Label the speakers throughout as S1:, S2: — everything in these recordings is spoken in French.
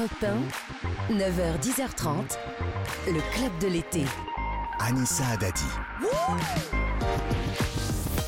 S1: Europe 1, 9h-10h30, le club de l'été.
S2: Anissa Adadi.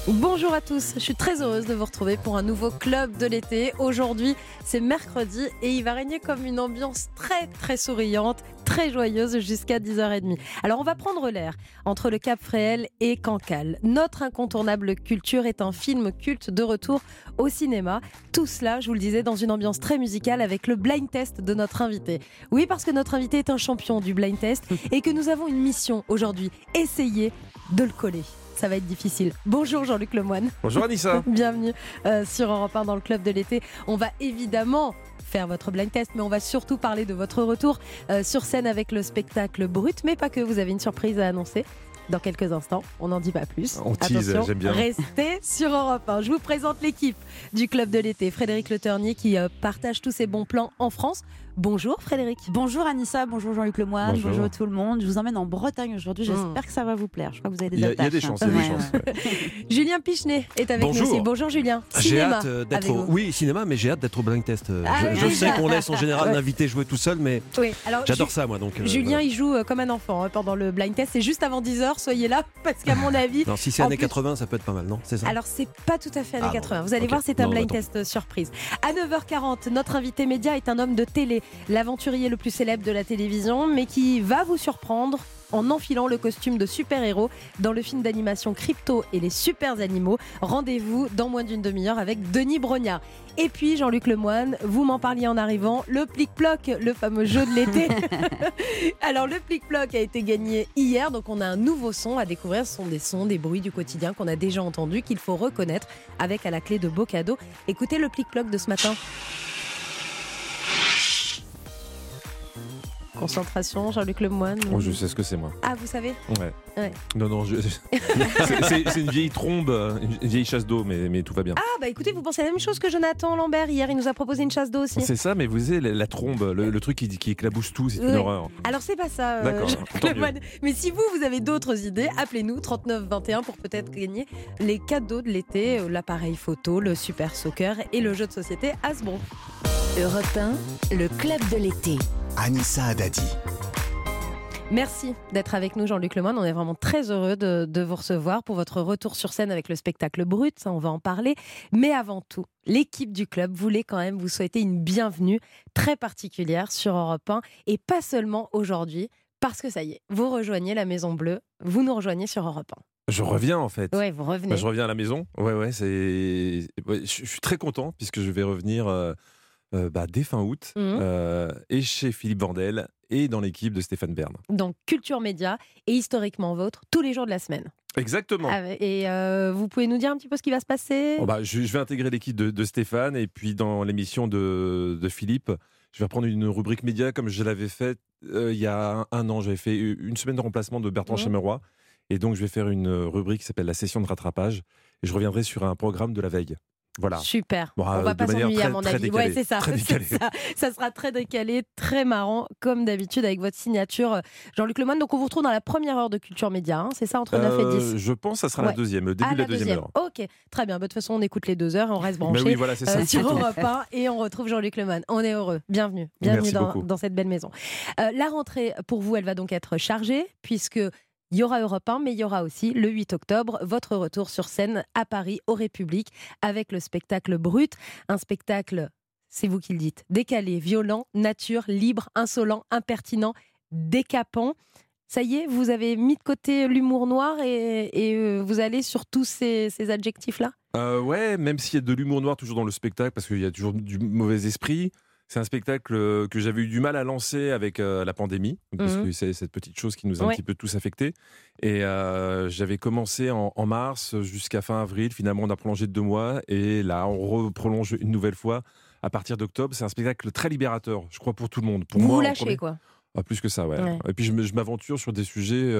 S3: Bonjour à tous, je suis très heureuse de vous retrouver pour un nouveau club de l'été. Aujourd'hui, c'est mercredi et il va régner comme une ambiance très très souriante, très joyeuse jusqu'à 10h30. Alors on va prendre l'air entre le Cap Fréhel et Cancale. Notre incontournable culture est un film culte de retour au cinéma. Tout cela, je vous le disais, dans une ambiance très musicale avec le blind test de notre invité. Oui, parce que notre invité est un champion du blind test et que nous avons une mission aujourd'hui, essayer de le coller ça va être difficile. Bonjour Jean-Luc Lemoine.
S4: Bonjour Anissa.
S3: Bienvenue euh, sur Europe 1 dans le club de l'été. On va évidemment faire votre blind test, mais on va surtout parler de votre retour euh, sur scène avec le spectacle Brut, mais pas que. Vous avez une surprise à annoncer dans quelques instants. On n'en dit pas plus.
S4: On tease, j'aime bien.
S3: Restez sur Europe 1. Je vous présente l'équipe du club de l'été. Frédéric Le Ternier qui euh, partage tous ses bons plans en France. Bonjour Frédéric.
S5: Bonjour Anissa, bonjour Jean-Luc Lemoyne, bonjour. bonjour. tout le monde. Je vous emmène en Bretagne aujourd'hui, j'espère mmh. que ça va vous plaire. Je crois que vous avez des
S4: Il y a, des chances, il y a des chances.
S3: Julien Pichenet est avec
S4: bonjour.
S3: nous aussi. Bonjour Julien.
S6: J'ai hâte euh, d'être au... Oui, cinéma, mais j'ai hâte d'être au blind test. Euh, ah je, sais qu'on laisse en général l'invité jouer tout seul, mais oui. j'adore ça moi. Donc,
S3: euh, Julien, il joue comme un enfant hein, pendant le blind test. C'est juste avant 10h, soyez là, parce qu'à mon avis...
S6: Non, si c'est années 80, ça peut être pas mal, non
S3: C'est ça? Alors, c'est pas tout à fait années 80. Ah vous allez voir, c'est un blind test surprise. À 9h40, notre invité média est un homme de télé. L'aventurier le plus célèbre de la télévision, mais qui va vous surprendre en enfilant le costume de super-héros dans le film d'animation Crypto et les super animaux. Rendez-vous dans moins d'une demi-heure avec Denis Brognard. Et puis Jean-Luc Lemoine, vous m'en parliez en arrivant, le plic-ploc, le fameux jeu de l'été. Alors le plic-ploc a été gagné hier, donc on a un nouveau son à découvrir. Ce sont des sons, des bruits du quotidien qu'on a déjà entendus, qu'il faut reconnaître avec à la clé de beaux cadeaux. Écoutez le plic-ploc de ce matin. Concentration, Jean-Luc Lemoine.
S4: Oh, je sais ce que c'est moi.
S3: Ah, vous savez
S4: ouais. Non, non, c'est une vieille trombe, une vieille chasse d'eau, mais, mais tout va bien.
S3: Ah, bah écoutez, vous pensez la même chose que Jonathan Lambert hier, il nous a proposé une chasse d'eau aussi.
S4: C'est ça, mais vous savez, la, trombe, le, truc qui, qui éclabousse tout, c'est une horreur.
S3: Alors c'est pas ça, euh, Mais si vous, vous avez d'autres idées, appelez-nous 3921 pour peut-être gagner les cadeaux de l'été, euh, l'appareil photo, le super soccer et le jeu de société Hasbro.
S1: Europe 1, le club de l'été.
S2: Anissa Adadi.
S3: Merci d'être avec nous, Jean-Luc Lemoyne. On est vraiment très heureux de, vous recevoir pour votre retour sur scène avec le spectacle Brut. Ça, on va en parler. Mais avant tout, l'équipe du club voulait quand même vous souhaiter une bienvenue très particulière sur Europe 1 et pas seulement aujourd'hui, parce que ça y est, vous rejoignez la Maison Bleue, vous nous rejoignez sur Europe 1.
S4: Je reviens en fait.
S3: Oui, vous revenez. Bah,
S4: je reviens à la maison. Ouais, ouais, c'est. je suis très content puisque je vais revenir. Euh, euh, bah, dès fin août, mmh. euh, et chez Philippe Vandel, et dans l'équipe de Stéphane Bern.
S3: Donc Culture Média et historiquement vôtre, tous les jours de la semaine.
S4: Exactement.
S3: Ah et euh, vous pouvez nous dire un petit peu ce qui va se passer?
S4: Oh, bah, je, vais intégrer l'équipe de, Stéphane, et puis dans l'émission de, Philippe, je vais reprendre une rubrique média comme je l'avais fait il y a un, an. J'avais fait une semaine de remplacement de Bertrand mmh. Et donc, je vais faire une rubrique qui s'appelle la session de rattrapage. Et je reviendrai sur un programme de la veille. Voilà.
S3: Super. On va pas s'ennuyer à mon avis.
S4: ouais,
S3: c'est ça. ça. sera très décalé, très marrant, comme d'habitude avec votre signature, Jean-Luc Lemoyne. Donc on vous retrouve dans la première heure de Culture Média. Hein, c'est ça entre 9 et 10
S4: euh, Je pense que ça sera la deuxième, le début ah, de la, deuxième, heure.
S3: Ok, très bien. Bah, de toute façon, on écoute les deux heures et on reste branché
S4: oui, voilà,
S3: euh, sur Europe 1 et on retrouve Jean-Luc Lemoyne. On est heureux. Bienvenue. Bienvenue dans, cette belle maison. Euh, la rentrée, pour vous, elle va donc être chargée puisque il y aura Europe 1, mais il y aura aussi le 8 octobre votre retour sur scène à Paris, au République, avec le spectacle Brut. Un spectacle, c'est vous qui le dites, décalé, violent, nature, libre, insolent, impertinent, décapant. Ça y est, vous avez mis de côté l'humour noir et, euh, vous allez sur tous ces, adjectifs-là?
S4: Euh, Ouais, même s'il y a de l'humour noir toujours dans le spectacle, parce qu'il y a toujours du mauvais esprit. C'est un spectacle euh, que j'avais eu du mal à lancer avec euh, la pandémie, parce mhm. que c'est cette petite chose qui nous a un petit peu tous affectés. Et euh, j'avais commencé en, mars jusqu'à fin avril. Finalement, on a prolongé de deux mois. Et là, on prolonge une nouvelle fois à partir d'octobre. C'est un spectacle très libérateur, je crois, pour tout le monde. Pour
S3: vous
S4: moi,
S3: lâchez, quoi.
S4: Ah, plus que ça, ouais. Et puis, je m'aventure sur des sujets.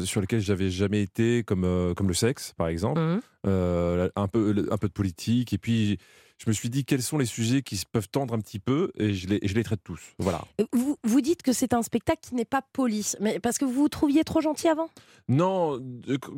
S4: sur lesquels j'avais jamais été, comme, comme le sexe, par exemple, mhm. un, peu, un peu de politique. Et puis, je me suis dit quels sont les sujets qui peuvent tendre un petit peu et je les, je les traite tous. Voilà.
S3: Vous, vous dites que c'est un spectacle qui n'est pas poli, mais parce que vous vous trouviez trop gentil avant?
S4: Non,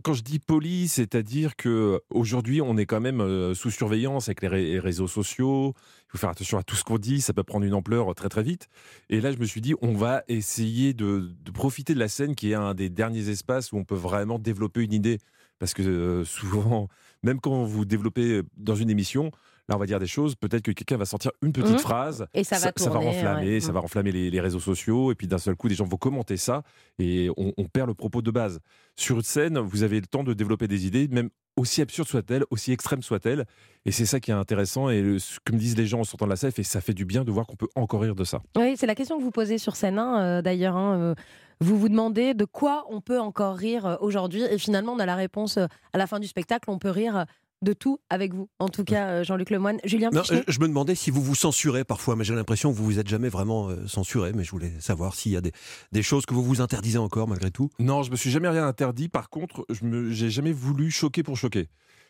S4: quand je dis poli, c'est-à-dire que aujourd'hui on est quand même euh, sous surveillance avec les, réseaux sociaux. Il faut faire attention à tout ce qu'on dit, ça peut prendre une ampleur très très vite. Et là, je me suis dit, on va essayer de, de profiter de la scène qui est un des derniers espaces où on peut vraiment développer une idée. Parce que euh, souvent, même quand vous développez dans une émission, là on va dire des choses, peut-être que quelqu'un va sortir une petite mmh. phrase,
S3: et ça va, ça, va
S4: renflammer, ça va renflammer les, réseaux sociaux, et puis d'un seul coup, des gens vont commenter ça, et on, perd le propos de base. Sur une scène, vous avez le temps de développer des idées, même aussi absurdes soient-elles, aussi extrêmes soient-elles, et c'est ça qui est intéressant, et ce que me disent les gens en sortant de la salle, et ça fait du bien de voir qu'on peut encore rire de ça.
S3: Oui, c'est la question que vous posez sur scène, hein, euh, d'ailleurs. Hein, euh, vous vous demandez de quoi on peut encore rire euh, aujourd'hui, et finalement, on a la réponse à la fin du spectacle, on peut rire de tout avec vous. En tout cas, euh, Jean-Luc Lemoine. Julien non,
S6: Je me demandais si vous vous censurez parfois, mais j'ai l'impression que vous vous êtes jamais vraiment euh, censuré. Mais je voulais savoir s'il y a des, choses que vous vous interdisez encore malgré tout.
S4: Non, je me suis jamais rien interdit. Par contre, je n'ai jamais voulu choquer pour choquer.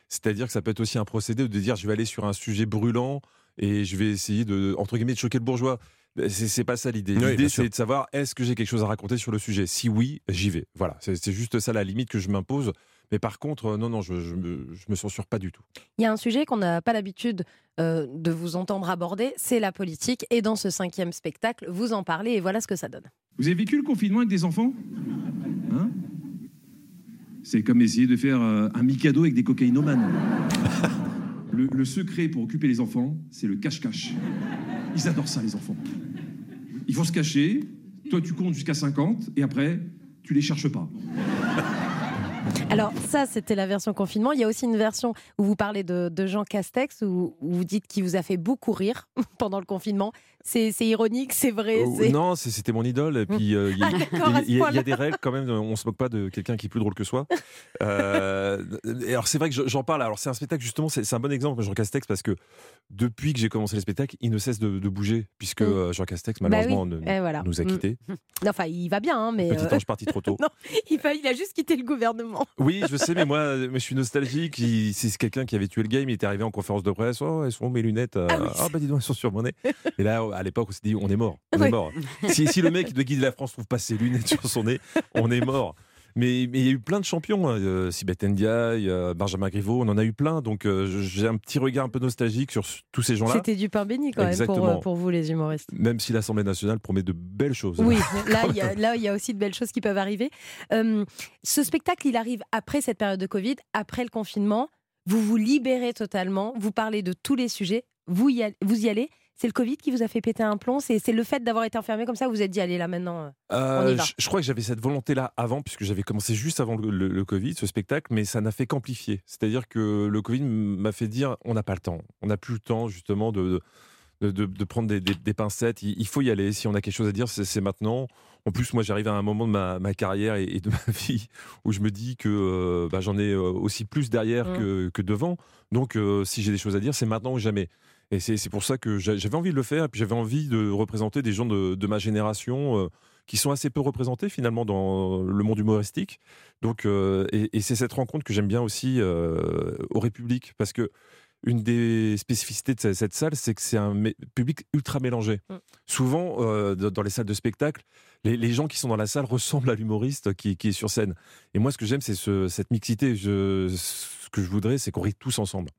S4: C'est-à-dire que ça peut être aussi un procédé de dire je vais aller sur un sujet brûlant et je vais essayer de entre guillemets de choquer le bourgeois. C'est pas ça l'idée. L'idée, c'est de savoir est-ce que j'ai quelque chose à raconter sur le sujet? Si oui, j'y vais. Voilà, c'est juste ça la limite que je m'impose. Mais par contre, euh, non, non, je, je, me, censure pas du tout.
S3: Il y a un sujet qu'on n'a pas l'habitude euh, de vous entendre aborder, c'est la politique. Et dans ce cinquième spectacle, vous en parlez et voilà ce que ça donne.
S7: Vous avez vécu le confinement avec des enfants? Hein? C'est comme essayer de faire euh, un Mikado avec des cocaïnomanes. Le, le secret pour occuper les enfants, c'est le cache-cache. Ils adorent ça, les enfants. Ils vont se cacher, toi tu comptes jusqu'à 50, et après, tu les cherches pas.
S3: Alors ça, c'était la version confinement. Il y a aussi une version où vous parlez de, Jean Castex, où, vous dites qu'il vous a fait beaucoup rire pendant le confinement. C'est ironique, c'est vrai.
S4: Euh, non, c'était mon idole. Et puis, euh, il y, a des règles quand même. On se moque pas de quelqu'un qui est plus drôle que soi. Euh, alors, c'est vrai que j'en parle. Alors, c'est un spectacle, justement, c'est un bon exemple, Jean Castex, parce que depuis que j'ai commencé le spectacle, il ne cesse de, bouger, puisque mm. Jean Castex, bah malheureusement, nous a mm. quittés.
S3: Enfin, il va bien, hein, mais.
S4: Petit ange parti trop tôt.
S3: non, il, il a juste quitté le gouvernement.
S4: Oui, je sais, mais moi, je suis nostalgique. C'est quelqu'un qui avait tué le game. Il était arrivé en conférence de presse. Oh, elles sont mes lunettes Ah, oh, bah dis donc, elles sont sur mon nez. Et là, à l'époque, on s'est dit, on est mort. On est mort. Si, si, le mec qui doit guider la France trouve pas ses lunettes sur son nez, on est mort. Mais, il y a eu plein de champions, hein. euh, Sibeth Ndiaye, euh, Benjamin Griveaux, on en a eu plein. Donc euh, j'ai un petit regard un peu nostalgique sur tous ces gens-là.
S3: C'était du pain béni quand même pour, pour, vous les humoristes.
S4: Même si l'Assemblée nationale promet de belles choses.
S3: Oui, là il y, a, y aussi de belles choses qui peuvent arriver. ce spectacle, il arrive après cette période de Covid, après le confinement. Vous vous libérez totalement, vous parlez de tous les sujets, vous y, vous y allez. C'est le Covid qui vous a fait péter un plomb C'est le fait d'avoir été enfermé comme ça Vous vous êtes dit, allez là maintenant
S4: euh, Je, crois que j'avais cette volonté-là avant, puisque j'avais commencé juste avant le, Covid, ce spectacle, mais ça n'a fait qu'amplifier. C'est-à-dire que le Covid m'a fait dire, on n'a pas le temps. On n'a plus le temps justement de, de, prendre des, pincettes. Il, faut y aller. Si on a quelque chose à dire, c'est maintenant. En plus, moi, j'arrive à un moment de ma, carrière et, de ma vie où je me dis que euh, bah, j'en ai euh, aussi plus derrière mmh. que, que, devant. Donc, si j'ai des choses à dire, c'est maintenant ou jamais. Et c'est pour ça que j'avais envie de le faire. Et puis j'avais envie de représenter des gens de, ma génération euh, qui sont assez peu représentés finalement dans le monde humoristique. Donc, euh, et, c'est cette rencontre que j'aime bien aussi euh, au République parce que une des spécificités de cette salle, c'est que c'est un public ultra mélangé. Mm. Souvent, dans les salles de spectacle, les, gens qui sont dans la salle ressemblent à l'humoriste qui, est sur scène. Et moi, ce que j'aime, c'est cette mixité. Je, ce que je voudrais, c'est qu'on rit tous ensemble.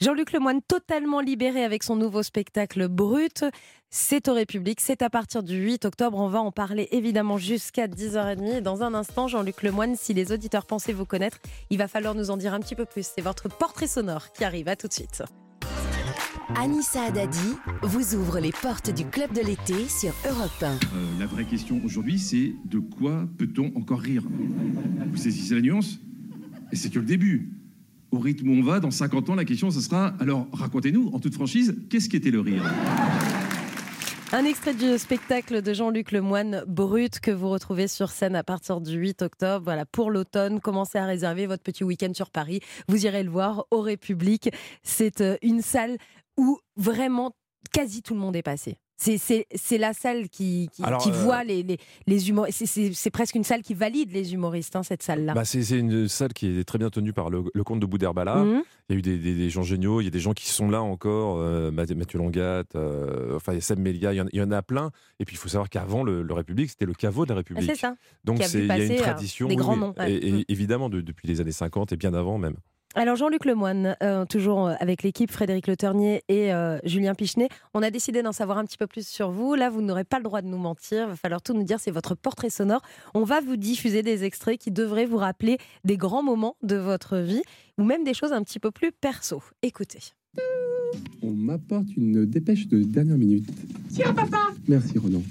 S3: Jean-Luc Lemoine, totalement libéré avec son nouveau spectacle Brut. C'est au République, c'est à partir du 8 octobre. On va en parler évidemment jusqu'à 10h30. dans un instant, Jean-Luc Lemoine, si les auditeurs pensaient vous connaître, il va falloir nous en dire un petit peu plus. C'est votre portrait sonore qui arrive. À tout de suite.
S1: Anissa Adadi vous ouvre les portes du club de l'été sur Europe 1. Euh,
S7: la vraie question aujourd'hui, c'est de quoi peut-on encore rire? Vous saisissez la nuance? Et c'est que le début au rythme où on va, dans 50 ans, la question, ce sera alors racontez-nous, en toute franchise, qu'est-ce qui était le rire?
S3: Un extrait du spectacle de Jean-Luc Lemoine, Brut, que vous retrouvez sur scène à partir du 8 octobre. Voilà, pour l'automne, commencez à réserver votre petit week-end sur Paris. Vous irez le voir au République. C'est euh, une salle où vraiment quasi tout le monde est passé. C'est la salle qui, qui, qui euh, voit les, les, les humoristes. C'est presque une salle qui valide les humoristes, hein, cette salle-là.
S4: Bah c'est une salle qui est très bien tenue par le, le comte de Boudherbala. Mmh. Il y a eu des, des, gens géniaux, il y a des gens qui sont là encore, euh, Mathieu Longat, euh, enfin, il y a Sam Melia, il y, en, a plein. Et puis il faut savoir qu'avant, le, République, c'était le caveau de la République.
S3: C'est ça.
S4: Donc il y a une tradition.
S3: des grands noms.
S4: Et, mmh. évidemment, depuis les années 50 et bien avant même.
S3: Alors Jean-Luc Lemoine, euh, toujours euh, avec l'équipe Frédéric Le Ternier et euh, Julien Pichenet, on a décidé d'en savoir un petit peu plus sur vous. Là, vous n'aurez pas le droit de nous mentir, il va falloir tout nous dire, c'est votre portrait sonore. On va vous diffuser des extraits qui devraient vous rappeler des grands moments de votre vie ou même des choses un petit peu plus perso. Écoutez.
S8: On m'apporte une dépêche de dernière minute.
S9: Tiens papa
S8: Merci Ronan.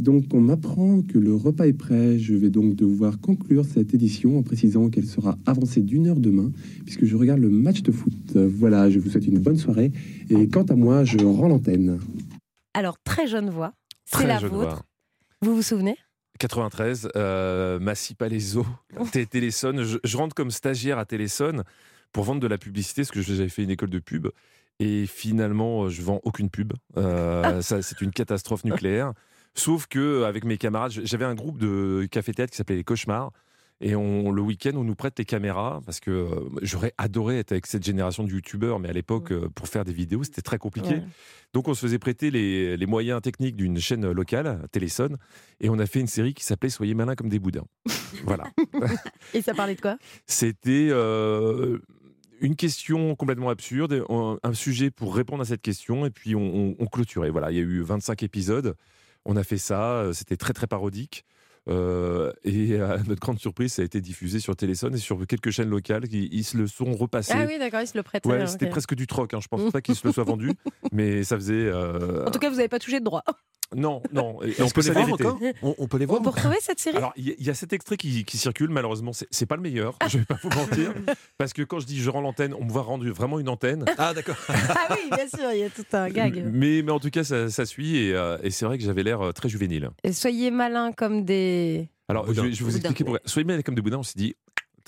S8: Donc on m'apprend que le repas est prêt. Je vais donc devoir conclure cette édition en précisant qu'elle sera avancée d'une heure demain, puisque je regarde le match de foot. Voilà, je vous souhaite une bonne soirée. Et quant à moi, je rends l'antenne.
S3: Alors, très jeune voix, c'est la vôtre. Vous vous souvenez?
S4: 93, euh, Massy Palaiso, Téléson. Je, je, rentre comme stagiaire à Téléson pour vendre de la publicité, parce que j'avais fait une école de pub. Et finalement, je vends aucune pub. Euh, ah. c'est une catastrophe nucléaire. Sauf que euh, avec mes camarades, j'avais un groupe de café-théâtre qui s'appelait Les Cauchemars. Et on, le week-end, on nous prête les caméras parce que euh, j'aurais adoré être avec cette génération de youtubeurs, mais à l'époque, euh, pour faire des vidéos, c'était très compliqué. Donc, on se faisait prêter les, les moyens techniques d'une chaîne locale, Téléson, et on a fait une série qui s'appelait Soyez malins comme des boudins. voilà.
S3: et ça parlait de quoi?
S4: C'était une question complètement absurde, un, sujet pour répondre à cette question, et puis on, on clôturait. Voilà, il y a eu 25 épisodes. On a fait ça, euh, c'était très très parodique. Euh, et à notre grande surprise, ça a été diffusé sur Téléson et sur quelques chaînes locales qui ils se le sont repassés.
S3: Ah oui, d'accord, ils se le prêtent.
S4: Ouais, c'était presque du troc. Hein. Je pense pas qu'ils se le soient vendu, mais ça faisait. Euh,
S3: en tout cas, vous n'avez pas touché de droit.
S4: Non, non.
S6: on, peut les voir encore on, peut les voir.
S3: On peut retrouver cette série
S4: Alors, il y, a cet extrait qui, circule, malheureusement, c'est pas le meilleur, je vais pas vous mentir. Parce que quand je dis je rends l'antenne, on me voit rendre vraiment une antenne.
S6: Ah, d'accord.
S3: ah oui, bien sûr, il y a tout un gag.
S4: Mais, mais en tout cas, ça, suit et, euh, et c'est vrai que j'avais l'air euh, très juvénile.
S3: Et soyez malins comme des.
S4: Alors, je, vais vous expliquer. Pour... Soyez malins comme des boudins, on s'est dit,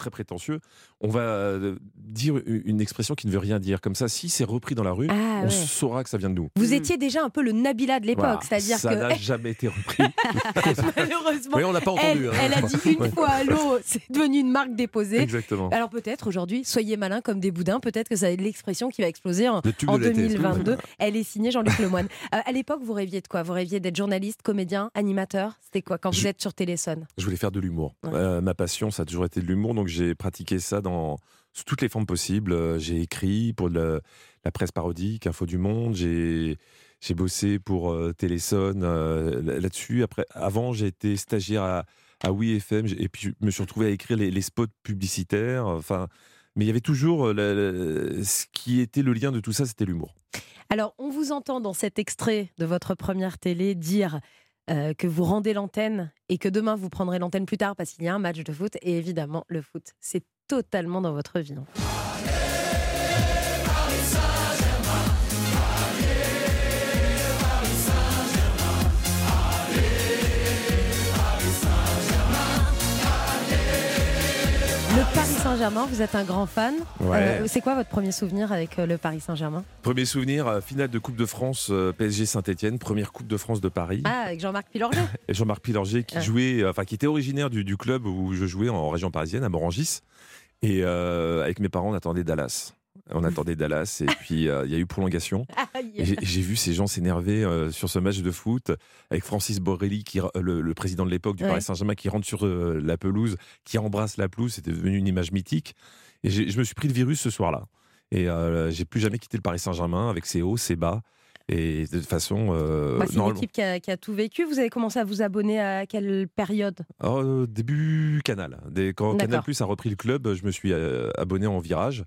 S4: très prétentieux, on va euh, dire une expression qui ne veut rien dire. Comme ça, si c'est repris dans la rue, ah, on saura que ça vient de nous.
S3: Vous hmm. étiez déjà un peu le Nabila de l'époque, c'est-à-dire
S4: ça
S3: que
S4: n'a jamais été repris.
S3: Malheureusement,
S6: on n'a pas entendu.
S3: Elle, hein. a dit une fois à l'eau, c'est devenu une marque déposée.
S4: Exactement.
S3: Alors peut-être aujourd'hui, soyez malins comme des boudins. Peut-être que ça va être l'expression qui va exploser en, 2022. Elle est signée Jean-Luc Lemoine. Euh, à l'époque, vous rêviez de quoi? Vous rêviez d'être journaliste, comédien, animateur? C'était quoi quand vous êtes sur Téléson?
S4: Je voulais faire de l'humour. Euh, ma passion, ça a toujours été de l'humour, donc j'ai pratiqué ça dans sous toutes les formes possibles. Euh, j'ai écrit pour la presse parodique, Info du Monde. J'ai bossé pour euh, Téléson euh, là-dessus. Après, avant, j'ai été stagiaire à, à FM et puis je me suis retrouvé à écrire les, spots publicitaires. Enfin, mais il y avait toujours ce qui était le lien de tout ça, c'était l'humour.
S3: Alors, on vous entend dans cet extrait de votre première télé dire que vous rendez l'antenne et que demain vous prendrez l'antenne plus tard parce qu'il y a un match de foot. Et évidemment, le foot, c'est totalement dans votre vie. Saint-Germain, vous êtes un grand fan. Euh, c'est quoi votre premier souvenir avec euh, le Paris Saint-Germain?
S4: Premier souvenir, euh, finale de Coupe de France PSG Saint-Etienne, première Coupe de France de Paris.
S3: Ah, avec Jean-Marc Pilorget.
S4: Et Jean-Marc Pilorget qui jouait, enfin qui était originaire du, du, club où je jouais en région parisienne, à Morangis. Et euh, avec mes parents, on attendait Dallas. On attendait Dallas et puis euh, il y a eu prolongation. J'ai vu ces gens s'énerver euh, sur ce match de foot avec Francis Borrelli, qui, le, président de l'époque du Paris Saint-Germain, qui rentre sur la pelouse, qui embrasse la pelouse. C'était devenu une image mythique. Et je me suis pris le virus ce soir-là. Et j'ai plus jamais quitté le Paris Saint-Germain avec ses hauts, ses bas. Et de toute façon.
S3: Euh, bah, c'est une équipe qui a, tout vécu. Vous avez commencé à vous abonner à quelle période
S4: oh, Début Canal. quand Canal Plus a repris le club, je me suis euh, abonné en virage.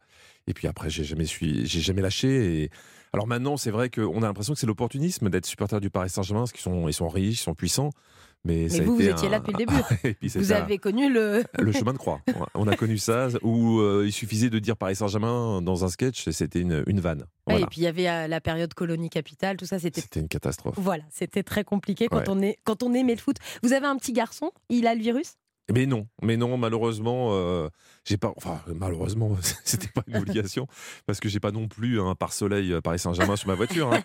S4: Et puis après, j'ai jamais, suis, jamais lâché. Et... Alors maintenant, c'est vrai qu'on a l'impression que c'est l'opportunisme d'être supporter du Paris Saint-Germain, parce qu'ils sont, ils sont riches, ils sont puissants. Mais,
S3: vous, vous étiez là depuis le début. vous avez connu le...
S4: le chemin de croix. On a connu ça, où euh, il suffisait de dire Paris Saint-Germain dans un sketch, c'était une, une vanne.
S3: et puis il y avait euh, la période colonie capitale, tout ça, c'était...
S4: C'était une catastrophe.
S3: Voilà, c'était très compliqué quand, on est, quand on aimait le foot. Vous avez un petit garçon, il a le virus?
S4: Mais non, mais non, malheureusement, euh, j'ai pas. Enfin, malheureusement, c'était pas une obligation parce que j'ai pas non plus un pare-soleil euh, Paris Saint-Germain sur ma voiture. Hein.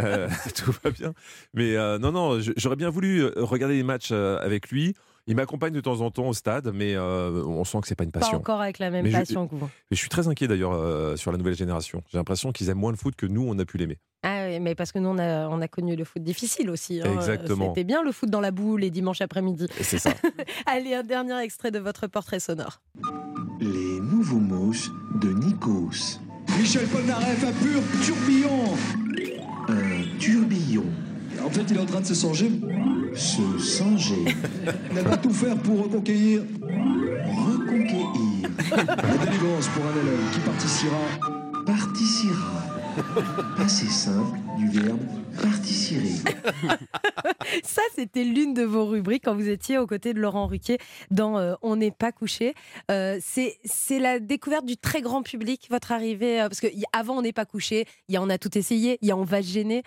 S4: Euh, tout va bien. Mais non, non, j'aurais bien voulu regarder les matchs avec lui. Il m'accompagne de temps en temps au stade, mais on sent que c'est pas une passion.
S3: Pas encore avec la même passion que vous.
S4: Mais je suis très inquiet d'ailleurs sur la nouvelle génération. J'ai l'impression qu'ils aiment moins le foot que nous, on a pu l'aimer.
S3: Ah oui, mais parce que nous, on a, on a connu le foot difficile aussi.
S4: Hein. Exactement.
S3: C'était bien le foot dans la boue les dimanches après-midi.
S4: C'est ça.
S3: Allez, un dernier extrait de votre portrait sonore.
S2: Les nouveaux moches de Nikos.
S9: Michel Polnareff, un pur tourbillon.
S2: Un tourbillon.
S9: En fait, il est en train de se songer.
S2: Se songer.
S9: Il va tout faire pour reconquérir.
S2: Reconquérir.
S9: La délivrance pour un élève qui participera.
S2: Participera. Assez simple du verbe participer.
S3: Ça, c'était l'une de vos rubriques quand vous étiez aux côtés de Laurent Ruquier dans euh, On n'est pas couché. Euh, c'est la découverte du très grand public, votre arrivée. Euh, parce qu'avant On n'est pas couché, il y a On a tout essayé, il y a On va se gêner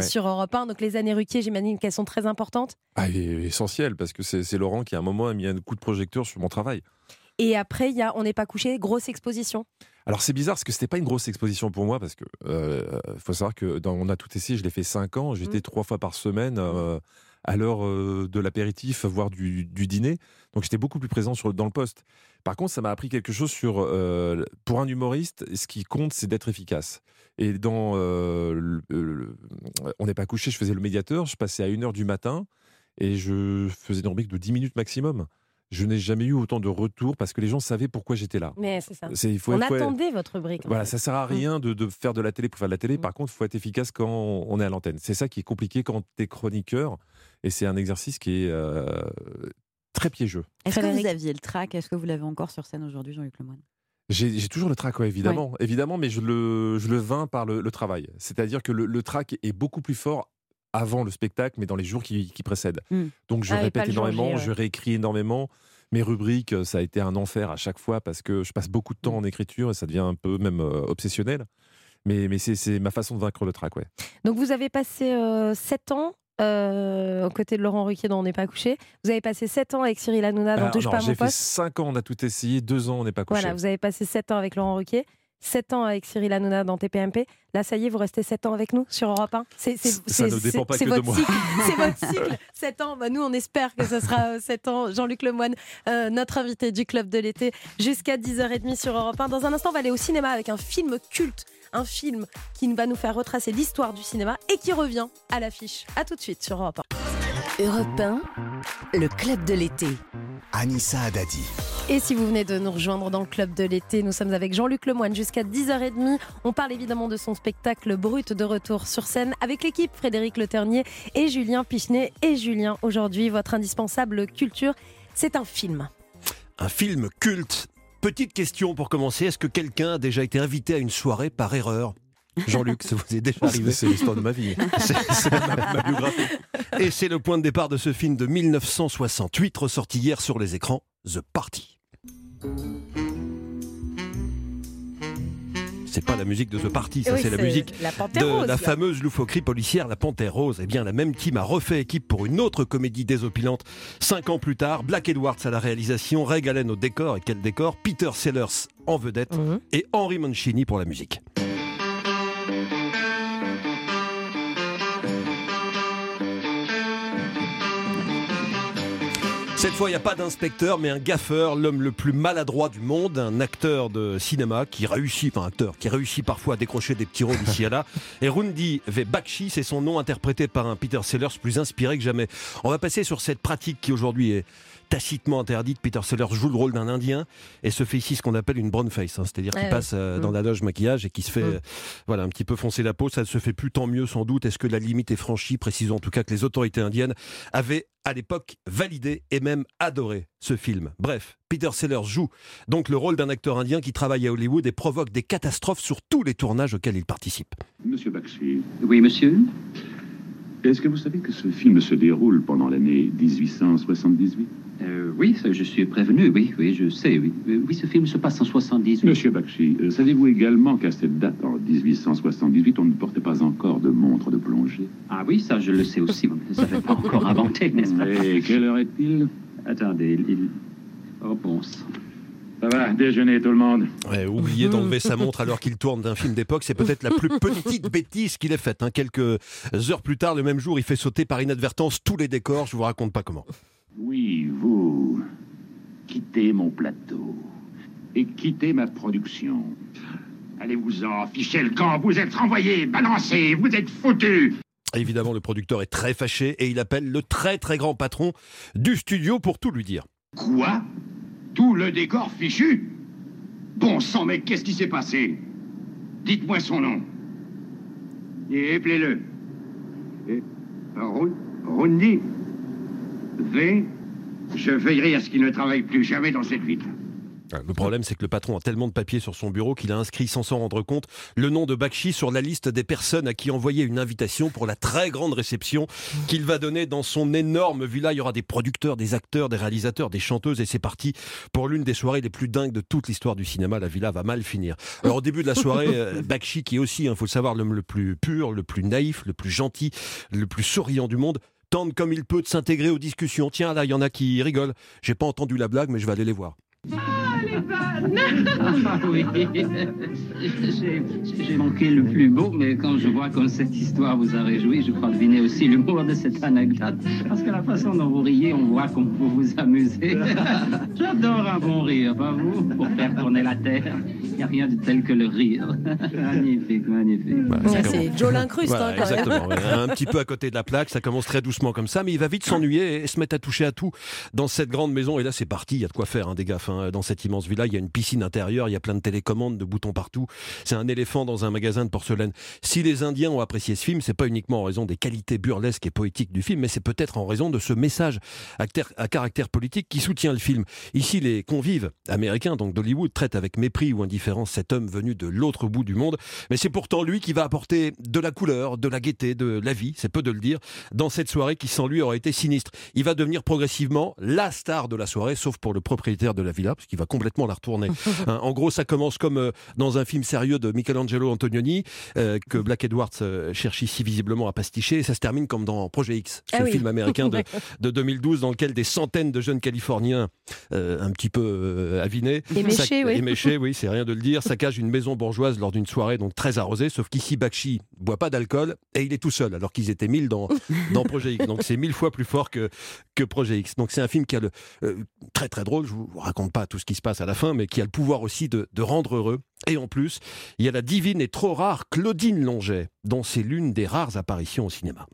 S3: sur Europe 1. Donc les années Ruquier, j'imagine qu'elles sont très importantes.
S4: Ah, essentiel, parce que c'est Laurent qui, à un moment, a mis un coup de projecteur sur mon travail.
S3: Et après, il y a On n'est pas couché, grosse exposition.
S4: Alors c'est bizarre parce que c'était pas une grosse exposition pour moi parce que euh, faut savoir que dans On a tout essayé, je l'ai fait cinq ans, j'étais mmh. trois fois par semaine mmh. euh, à l'heure euh, de l'apéritif, voire du, dîner, donc j'étais beaucoup plus présent sur, dans le poste. Par contre, ça m'a appris quelque chose sur pour un humoriste, ce qui compte, c'est d'être efficace. Et dans On n'est pas couché, je faisais le médiateur, je passais à une heure du matin et je faisais une rubrique de 10 minutes maximum je n'ai jamais eu autant de retours parce que les gens savaient pourquoi j'étais là.
S3: Mais c'est ça. Il faut, on attendait votre rubrique.
S4: Voilà, ça sert à mm. rien de, faire de la télé pour faire de la télé. Mm. Par contre, il faut être efficace quand on est à l'antenne. C'est ça qui est compliqué quand tu es chroniqueur. Et c'est un exercice qui est euh, très piégeux.
S5: Est-ce que vous aviez le trac? Est-ce que vous l'avez encore sur scène aujourd'hui, Jean-Luc Lemoyne?
S4: J'ai toujours le trac, évidemment, évidemment, mais je le, je le vins par le, travail. C'est-à-dire que le, le trac est beaucoup plus fort avant le spectacle, mais dans les jours qui, précèdent. Hmm. Donc je ah, répète énormément, je réécris énormément. Mes rubriques, euh, ça a été un enfer à chaque fois parce que je passe beaucoup de temps hmm. en écriture et ça devient un peu même euh, obsessionnel. Mais, mais c'est ma façon de vaincre le trac, ouais.
S3: Donc vous avez passé euh, 7 ans euh, aux côtés de Laurent Ruquier dont on n'est pas couché. Vous avez passé 7 ans avec Cyril Hanouna dans Touche pas mon poste.
S4: J'ai fait 5 ans, on a tout essayé, 2 ans, on n'est pas couché.
S3: Voilà, vous avez passé 7 ans avec Laurent Ruquier. 7 ans avec Cyril Hanouna dans TPMP. Là, ça y est, vous restez 7 ans avec nous sur Europe 1.
S4: C'est, ça ne dépend pas que
S3: de
S4: moi.
S3: c'est votre cycle. 7 ans, bah, nous, on espère que ce sera 7 ans. Jean-Luc Lemoine, euh, notre invité du Club de l'été, jusqu'à 10h30 sur Europe 1. Dans un instant, on va aller au cinéma avec un film culte. Un film qui va nous faire retracer l'histoire du cinéma et qui revient à l'affiche. A tout de suite sur Europe
S1: 1. Europe 1, le Club de l'été.
S2: Anissa Adadi.
S3: Et si vous venez de nous rejoindre dans le club de l'été, nous sommes avec Jean-Luc Lemoine jusqu'à 10h30. On parle évidemment de son spectacle Brut de retour sur scène avec l'équipe Frédéric Le Ternier et Julien Pichenet. Et Julien, aujourd'hui, votre indispensable culture, c'est un film.
S6: Un film culte. Petite question pour commencer, est-ce que quelqu'un a déjà été invité à une soirée par erreur? Jean-Luc, ça vous est déjà arrivé?
S4: C'est l'histoire de ma vie. C'est ma, biographie.
S6: Et c'est le point de départ de ce film de 1968, ressorti hier sur les écrans, The Party. C'est pas la musique de The Party, ça c'est la musique de la fameuse loufoquerie policière La Panthère Rose. Eh bien, la même team a refait équipe pour une autre comédie désopilante. Cinq ans plus tard, Black Edwards à la réalisation, Ray Allen au décor, et quel décor, Peter Sellers en vedette, mhm. et Henry Mancini pour la musique. Cette fois, il n'y a pas d'inspecteur, mais un gaffeur, l'homme le plus maladroit du monde, un acteur de cinéma qui réussit, enfin acteur, qui réussit parfois à décrocher des petits rôles ici et là. Et Rundi Bakshi, c'est son nom interprété par un Peter Sellers plus inspiré que jamais. On va passer sur cette pratique qui aujourd'hui est tacitement interdite. Peter Sellers joue le rôle d'un Indien et se fait ici ce qu'on appelle une brown face, hein. c'est-à-dire qu'il passe euh, dans mm. la loge maquillage et qui se fait mm. voilà un petit peu foncer la peau. Ça ne se fait plus, tant mieux sans doute. Est-ce que la limite est franchie? Précisons en tout cas que les autorités indiennes avaient à l'époque validé et même adoré ce film. Bref, Peter Sellers joue donc le rôle d'un acteur indien qui travaille à Hollywood et provoque des catastrophes sur tous les tournages auxquels il participe.
S10: Monsieur Bakshi.
S11: Oui, monsieur.
S10: Est-ce que vous savez que ce film se déroule pendant l'année 1878
S11: euh, Oui, je suis prévenu, oui, oui, je sais, oui. Euh, oui, ce film se passe en 78.
S10: Monsieur Bakshi, euh, savez-vous également qu'à cette date, en 1878, on ne portait pas encore de montre de plongée?
S11: Ah oui, ça je le sais aussi, ça ne pas encore inventé, n'est-ce pas?
S10: Et quelle heure est-il?
S11: Attendez, il, Réponse.
S10: Ça va, déjeuner tout le monde.
S6: Ouais, oublier d'enlever sa montre alors qu'il tourne d'un film d'époque, c'est peut-être la plus petite bêtise qu'il ait faite. hein. Quelques heures plus tard, le même jour, il fait sauter par inadvertance tous les décors. Je vous raconte pas comment.
S10: Oui, vous quittez mon plateau et quittez ma production. Allez-vous-en, fichez le camp, vous êtes renvoyés, balancés, vous êtes foutus.
S6: Évidemment, le producteur est très fâché et il appelle le très très grand patron du studio pour tout lui dire.
S10: Quoi? Tout le décor fichu? Bon sang, mais qu'est-ce qui s'est passé? Dites-moi son nom. Et appelez-le. Ru- Rundi V. Je veillerai à ce qu'il ne travaille plus jamais dans cette ville.
S6: Ah, Le problème, c'est que le patron a tellement de papiers sur son bureau qu'il a inscrit sans s'en rendre compte le nom de Bakshi sur la liste des personnes à qui envoyer une invitation pour la très grande réception qu'il va donner dans son énorme villa. Il y aura des producteurs, des acteurs, des réalisateurs, des chanteuses et c'est parti pour l'une des soirées les plus dingues de toute l'histoire du cinéma. La villa va mal finir. Alors au début de la soirée, euh, Bakshi, qui est aussi, il faut le savoir, l'homme le plus pur, le plus naïf, le plus gentil, le plus souriant du monde, tente comme il peut de s'intégrer aux discussions. Tiens, là, il y en a qui rigolent. J'ai pas entendu la blague, mais je vais aller les voir.
S11: Ah oui, j'ai manqué le plus beau, mais quand je vois comme cette histoire vous a réjoui, je crois deviner aussi l'humour de cette anecdote. Parce que la façon dont vous riez, on voit qu'on peut vous amuser. J'adore un bon rire, pas vous Pour faire tourner la terre, il n'y a rien de tel que le rire. Magnifique, magnifique.
S3: Ouais, c'est Joe Lincruste,
S6: Voilà,
S3: hein, quand
S6: exactement. Un petit peu à côté de la plaque, ça commence très doucement comme ça, mais il va vite s'ennuyer et se mettre à toucher à tout dans cette grande maison. Et là, c'est parti, il y a de quoi faire, hein, des gaffes. hein. Dans cette immense villa, il y a une piscine intérieure, il y a plein de télécommandes, de boutons partout. C'est un éléphant dans un magasin de porcelaine. Si les Indiens ont apprécié ce film, c'est pas uniquement en raison des qualités burlesques et poétiques du film, mais c'est peut-être en raison de ce message à caractère politique qui soutient le film. Ici, les convives américains, donc d'Hollywood, traitent avec mépris ou indifférence cet homme venu de l'autre bout du monde. Mais c'est pourtant lui qui va apporter de la couleur, de la gaieté, de la vie, c'est peu de le dire, dans cette soirée qui sans lui aurait été sinistre. Il va devenir progressivement la star de la soirée, sauf pour le propriétaire de la villa, parce qu'il va complètement la retourner. Hein, en gros, ça commence comme euh, dans un film sérieux de Michelangelo Antonioni, euh, que Black Edwards euh, cherche ici visiblement à pasticher, et ça se termine comme dans Projet X, ce
S3: Ah oui.
S6: film américain de,
S3: D'accord.
S6: de 2012 dans lequel des centaines de jeunes Californiens euh, un petit peu euh, avinés,
S3: Éméchés, oui.
S6: éméchés, oui, c'est rien de le dire, saccagent une maison bourgeoise lors d'une soirée donc très arrosée, sauf qu'ici Bakshi boit pas d'alcool et il est tout seul, alors qu'ils étaient mille dans, dans Projet X. Donc c'est mille fois plus fort que, que Projet X. Donc c'est un film qui a le très très drôle, je vous raconte pas tout ce qui se à la fin, mais qui a le pouvoir aussi de, de rendre heureux. Et en plus, il y a la divine et trop rare Claudine Longet, dont c'est l'une des rares apparitions au cinéma.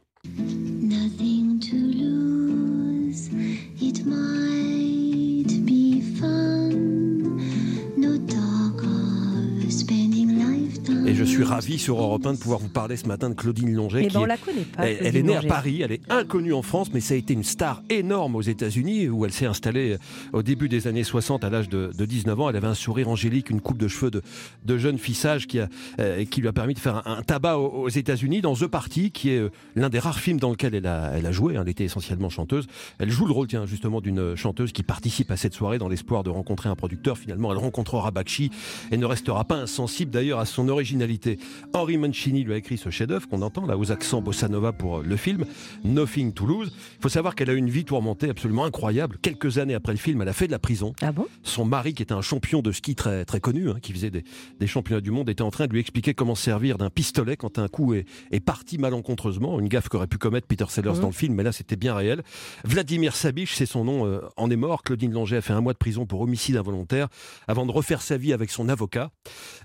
S6: Et je suis ravi sur Europe 1 de pouvoir vous parler ce matin de Claudine Longet.
S3: Mais
S6: qui
S3: ben, on
S6: est-
S3: la connaît pas.
S6: Elle, est née à. Paris, elle est inconnue en France, mais ça a été une star énorme aux États-Unis, où elle s'est installée au début des années 60 à l'âge de, de 19 ans. Elle avait un sourire angélique, une coupe de cheveux de, de jeune fissage qui, a, euh, qui lui a permis de faire un, un tabac aux, aux États-Unis dans The Party, qui est euh, l'un des rares films dans lequel elle a, elle a joué. hein. Elle était essentiellement chanteuse. Elle joue le rôle, tiens, justement, d'une chanteuse qui participe à cette soirée dans l'espoir de rencontrer un producteur. Finalement, elle rencontrera Bakshi et ne restera pas insensible d'ailleurs à son originalité. Henri Mancini lui a écrit ce chef-d'œuvre qu'on entend là aux accents bossa nova pour euh, le film Nothing to Lose. Il faut savoir qu'elle a eu une vie tourmentée absolument incroyable. Quelques années après le film, elle a fait de la prison.
S3: Ah bon?
S6: Son mari, qui était un champion de ski très, très connu, hein, qui faisait des, des championnats du monde, était en train de lui expliquer comment se servir d'un pistolet quand un coup est, est parti malencontreusement. Une gaffe qu'aurait pu commettre Peter Sellers
S3: Mhm.
S6: dans le film, mais là c'était bien réel. Vladimir Sabich, c'est son nom, euh, en est mort. Claudine Langer a fait un mois de prison pour homicide involontaire avant de refaire sa vie avec son avocat.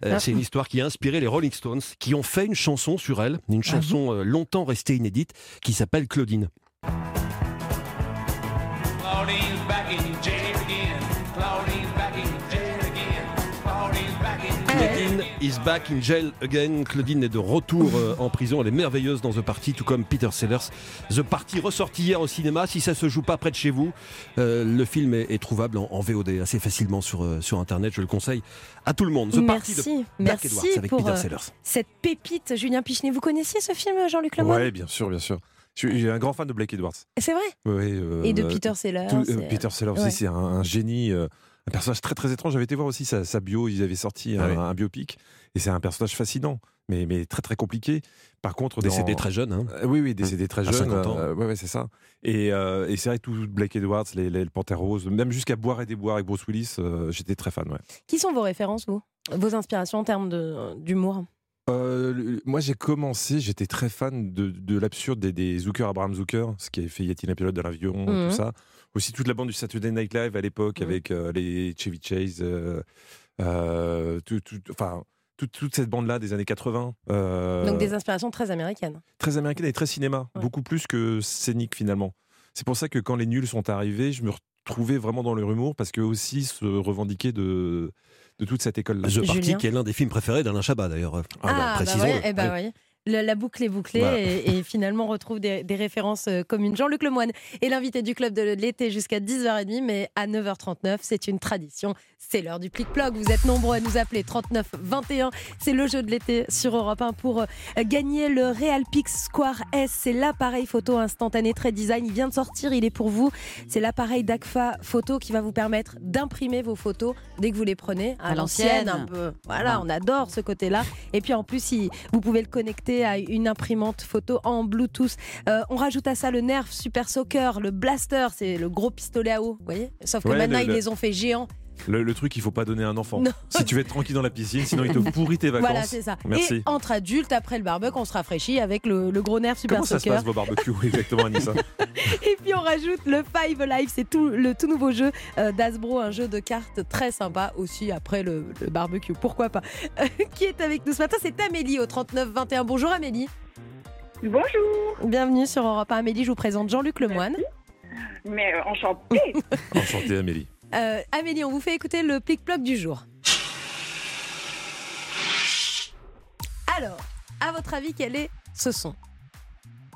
S6: Euh,
S3: Ah.
S6: C'est une histoire qui a inspiré les Rolling Stones, qui ont fait une chanson sur elle, une chanson euh, longtemps restée inédite, qui s'appelle Claudine. Is back in jail again. Claudine est de retour euh, en prison. Elle est merveilleuse dans The Party, tout comme Peter Sellers. The Party ressorti hier au cinéma. Si ça se joue pas près de chez vous, euh, le film est, est trouvable en, en VOD assez facilement sur, euh, sur Internet. Je le conseille à tout le monde. The Party
S3: Merci,
S6: de Black
S3: merci
S6: Edwards avec
S3: pour
S6: Peter
S3: euh,
S6: Sellers.
S3: cette pépite, Julien Pichenet. Vous connaissiez ce film, Jean-Luc Lemoyne
S4: Ouais, bien sûr, bien sûr. Je suis j'ai un grand fan de Blake Edwards.
S3: C'est vrai
S4: euh,
S3: Et de Peter Sellers.
S4: tout- euh, Peter Sellers
S3: ouais.
S4: aussi, c'est un, un génie, euh, un personnage très très étrange. J'avais été voir aussi sa, sa bio, ils avaient sorti un,
S6: Ah oui.
S4: un biopic, et c'est un personnage fascinant. mais, mais très très compliqué. Par contre,
S6: Décédé
S4: dans-
S6: très jeune. Hein.
S4: Euh, oui, oui, décédé très
S6: À
S4: jeune.
S6: 50 ans.
S4: euh, ouais, ouais, c'est ça. Et, euh, et c'est vrai que tout Blake Edwards, les, les, le Panthère Rose, même jusqu'à boire et déboire avec Bruce Willis, euh, j'étais très fan. Ouais.
S3: Qui sont vos références, vous? Vos inspirations en termes de- d'humour?
S4: Euh, moi, j'ai commencé, j'étais très fan de, de l'absurde des, des Zucker, Abraham Zucker, ce qui avait fait Y a-t-il un pilote de l'avion,
S3: Mhm.
S4: tout ça. Aussi toute la bande du Saturday Night Live à l'époque
S3: Mhm.
S4: avec euh, les Chevy Chase, euh, euh, tout- tout- enfin toute, toute cette bande-là des années 80. euh,
S3: Donc des inspirations très américaines.
S4: très américaine et très cinéma, beaucoup plus que scénique finalement. C'est pour ça que quand les nuls sont arrivés, je me retrouvais vraiment dans leur humour parce qu'eux aussi se revendiquaient de, de toute cette école-là.
S6: The Party, qui est l'un des films préférés d'Alain Chabat d'ailleurs.
S3: Ah, bah
S6: précisons-le.
S3: ouais, eh ben
S6: Oui.
S3: La boucle est bouclée
S6: Voilà.
S3: et, et finalement on retrouve des, des références euh, communes. Jean-Luc Lemoine est l'invité du club de l'été jusqu'à 10h30, mais à 9h39, c'est une tradition. C'est l'heure du plic-ploc. Vous êtes nombreux à nous appeler 39 21. C'est le jeu de l'été sur Europe 1 pour euh, gagner le Real Pix Square S. C'est l'appareil photo instantané très design. Il vient de sortir, il est pour vous. C'est l'appareil d'ACFA Photo qui va vous permettre d'imprimer vos photos dès que vous les prenez à,
S5: À
S3: l'ancienne un peu. Voilà,
S5: Ah.
S3: on adore ce côté-là. Et puis en plus, vous pouvez le connecter à une imprimante photo en Bluetooth. Euh, on rajoute à ça le Nerf Super Soccer, le Blaster, c'est le gros pistolet à eau, vous voyez? Sauf que
S4: Ouais,
S3: maintenant,
S4: le-
S3: ils
S4: le-
S3: les ont fait géants.
S4: Le, le truc, il faut pas donner à un enfant.
S3: Non.
S4: Si tu veux être tranquille dans la piscine, sinon il te pourrit tes vacances.
S3: Voilà, c'est ça.
S4: Merci.
S3: Et entre adultes, après le barbecue, on se rafraîchit avec le, le gros Nerf Super
S4: Comment ça se passe vos barbecues exactement, Anissa
S3: Et puis on rajoute le Five Live, c'est tout le tout nouveau jeu euh, d'Asbro, un jeu de cartes très sympa aussi après le, le barbecue. Pourquoi pas Qui est avec nous ce matin C'est Amélie au 39 21. Bonjour Amélie.
S12: Bonjour.
S3: Bienvenue sur Europe 1. Amélie, je vous présente Jean-Luc Lemoine.
S12: Mais euh, enchanté.
S4: Enchanté, Amélie.
S3: Euh, Amélie, on vous fait écouter le plic-ploc du jour. Alors, à votre avis, quel est ce son?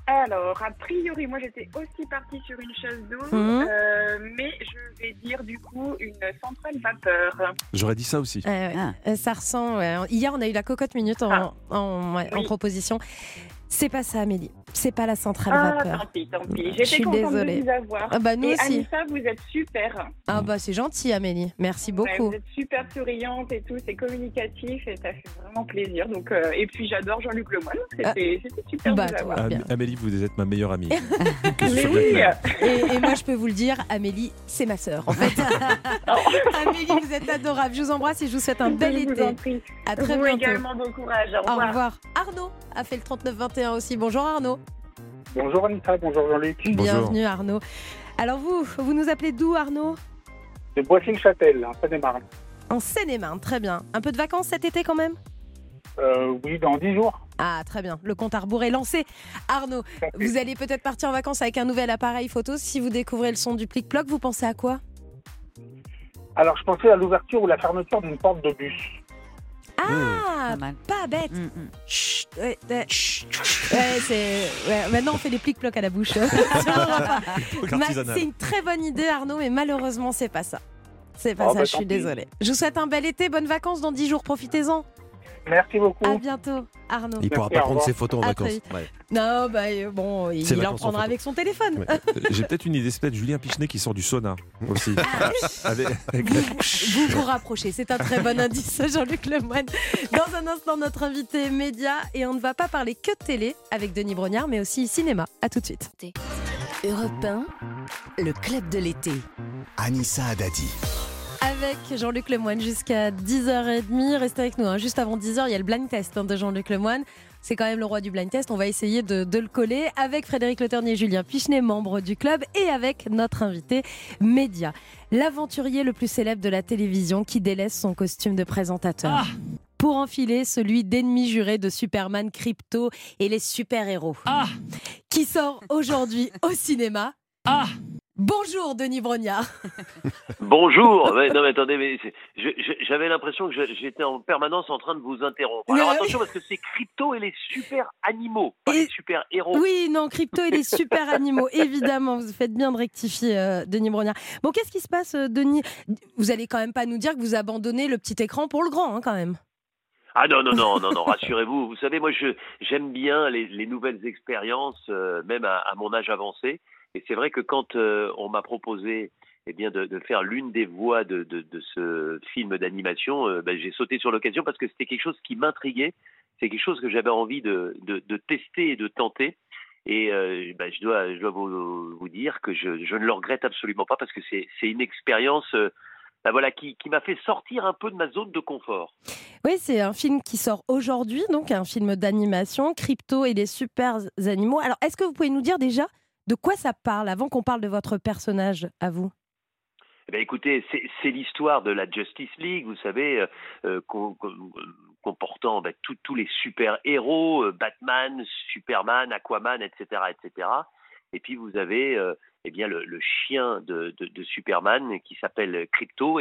S12: Alors, a priori, moi j'étais aussi partie sur une chasse d'eau,
S3: Mhm.
S12: euh, mais je vais dire du coup une centrale vapeur.
S4: J'aurais dit ça aussi.
S3: Euh, Ça ressemble. ouais. Hier, on a eu la cocotte minute en, en- ouais, en
S12: Oui.
S3: proposition. C'est pas ça, Amélie. C'est pas la centrale
S12: Ah,
S3: vapeur.
S12: tant pis, tant pis.
S3: Je
S12: J'étais
S3: suis
S12: contente
S3: désolée.
S12: de vous avoir.
S3: Ah bah, nous
S12: et
S3: aussi.
S12: Anissa, vous êtes super.
S3: Ah bah c'est gentil, Amélie. Merci
S12: Ouais,
S3: beaucoup.
S12: vous êtes super souriante et tout, c'est communicatif et ça fait vraiment plaisir. Donc, euh, et puis j'adore Jean-Luc Lemoyne, c'était c'était super
S3: bah,
S12: de vous avoir.
S4: Am- Amélie, vous êtes ma meilleure amie.
S12: Mais oui.
S3: Et, et moi, je peux vous le dire, Amélie, c'est ma sœur, en fait. Amélie, vous êtes adorable. Je vous embrasse et je vous souhaite un bel
S12: Je vous
S3: été.
S12: en prie.
S3: À très
S12: Vous
S3: bientôt.
S12: également, bon courage. Au revoir.
S3: Arnaud a fait le 39-21 aussi. Bonjour Arnaud.
S13: Bonjour Anita, bonjour Jean-Luc.
S3: Bienvenue Arnaud. Alors vous, vous nous appelez d'où Arnaud?
S13: De Boissy-le-Châtel, en Seine-et-Marne.
S3: En Seine-et-Marne, très bien. Un peu de vacances cet été quand même?
S13: Euh, oui, dans 10 jours.
S3: Ah, très bien. Le compte à rebours est lancé. Arnaud, vous allez peut-être partir en vacances avec un nouvel appareil photo. Si vous découvrez le son du plic-ploc, vous pensez à quoi?
S13: Alors, je pensais à l'ouverture ou la fermeture d'une porte de bus.
S3: Ah, pas bête. Chut, ouais, ouais. Ouais, c'est. ouais, maintenant, on fait des plic-plocs à la bouche. C'est une très bonne idée, Arnaud, mais malheureusement, c'est pas ça. C'est pas
S13: Oh,
S3: ça,
S13: bah,
S3: je suis désolée. Je vous souhaite un bel été, bonnes vacances dans 10 jours, profitez-en.
S13: Merci beaucoup.
S3: À bientôt, Arnaud.
S6: Il pourra pas prendre ses photos en
S3: À
S6: vacances. Ouais.
S3: Non, bah euh, bon, il
S4: C'est
S3: en prendra avec son téléphone.
S4: Ouais. Euh, J'ai peut-être une idée, c'est peut-être Julien Pichenet qui sort du sauna aussi. Avec- avec-
S3: Vous vous rapprochez, c'est un très bon indice, Jean-Luc Lemoine. Dans un instant, notre invité média, et on ne va pas parler que de télé avec Denis Brognard, mais aussi cinéma. À tout de suite.
S1: Europe 1, le club de l'été.
S2: Anissa Adadi.
S3: Avec Jean-Luc Lemoine jusqu'à 10h30. Restez avec nous. hein. Juste avant 10h, il y a le blind test hein, de Jean-Luc Lemoine. C'est quand même le roi du blind test. On va essayer de, de le coller avec Frédéric Le Ternier et Julien Pichenet, membres du club, et avec notre invité média. L'aventurier le plus célèbre de la télévision qui délaisse son costume de présentateur. Pour enfiler celui d'ennemi juré de Superman, Crypto et les super-héros. Qui sort aujourd'hui au cinéma. Bonjour Denis Brognard.
S14: Bonjour. Non mais attendez, mais j'avais l'impression que j'étais en permanence en train de vous interrompre. Alors attention parce que c'est crypto et les super animaux, pas les super héros.
S3: Oui, non, crypto et les super animaux, évidemment. Vous faites bien de rectifier, euh, Denis Brognard. Bon, qu'est-ce qui se passe, euh, Denis? Vous allez quand même pas nous dire que vous abandonnez le petit écran pour le grand, hein, quand même.
S14: Ah non non non non non, rassurez-vous. Vous savez, moi je j'aime bien les, les nouvelles expériences, euh, même à, à mon âge avancé. Et c'est vrai que quand euh, on m'a proposé eh bien de, faire l'une des voix de, ce film d'animation, euh, ben, j'ai sauté sur l'occasion parce que c'était quelque chose qui m'intriguait c'est quelque chose que j'avais envie de, tester et de tenter. Et euh, bah, je dois, vous, dire que je, ne le regrette absolument pas parce que c'est une expérience bah, voilà, qui, qui m'a fait sortir un peu de ma zone de confort.
S3: Oui, c'est un film qui sort aujourd'hui, donc un film d'animation, Crypto et les super animaux. Alors, est-ce que vous pouvez nous dire déjà de quoi ça parle avant qu'on parle de votre personnage à vous?
S14: Eh bien, écoutez, c'est l'histoire de la Justice League, vous savez, euh, euh comportant ben, tous les super-héros, euh, Batman, Superman, Aquaman, etc., etc. Et puis vous avez eh bien le, chien de, Superman qui s'appelle Crypto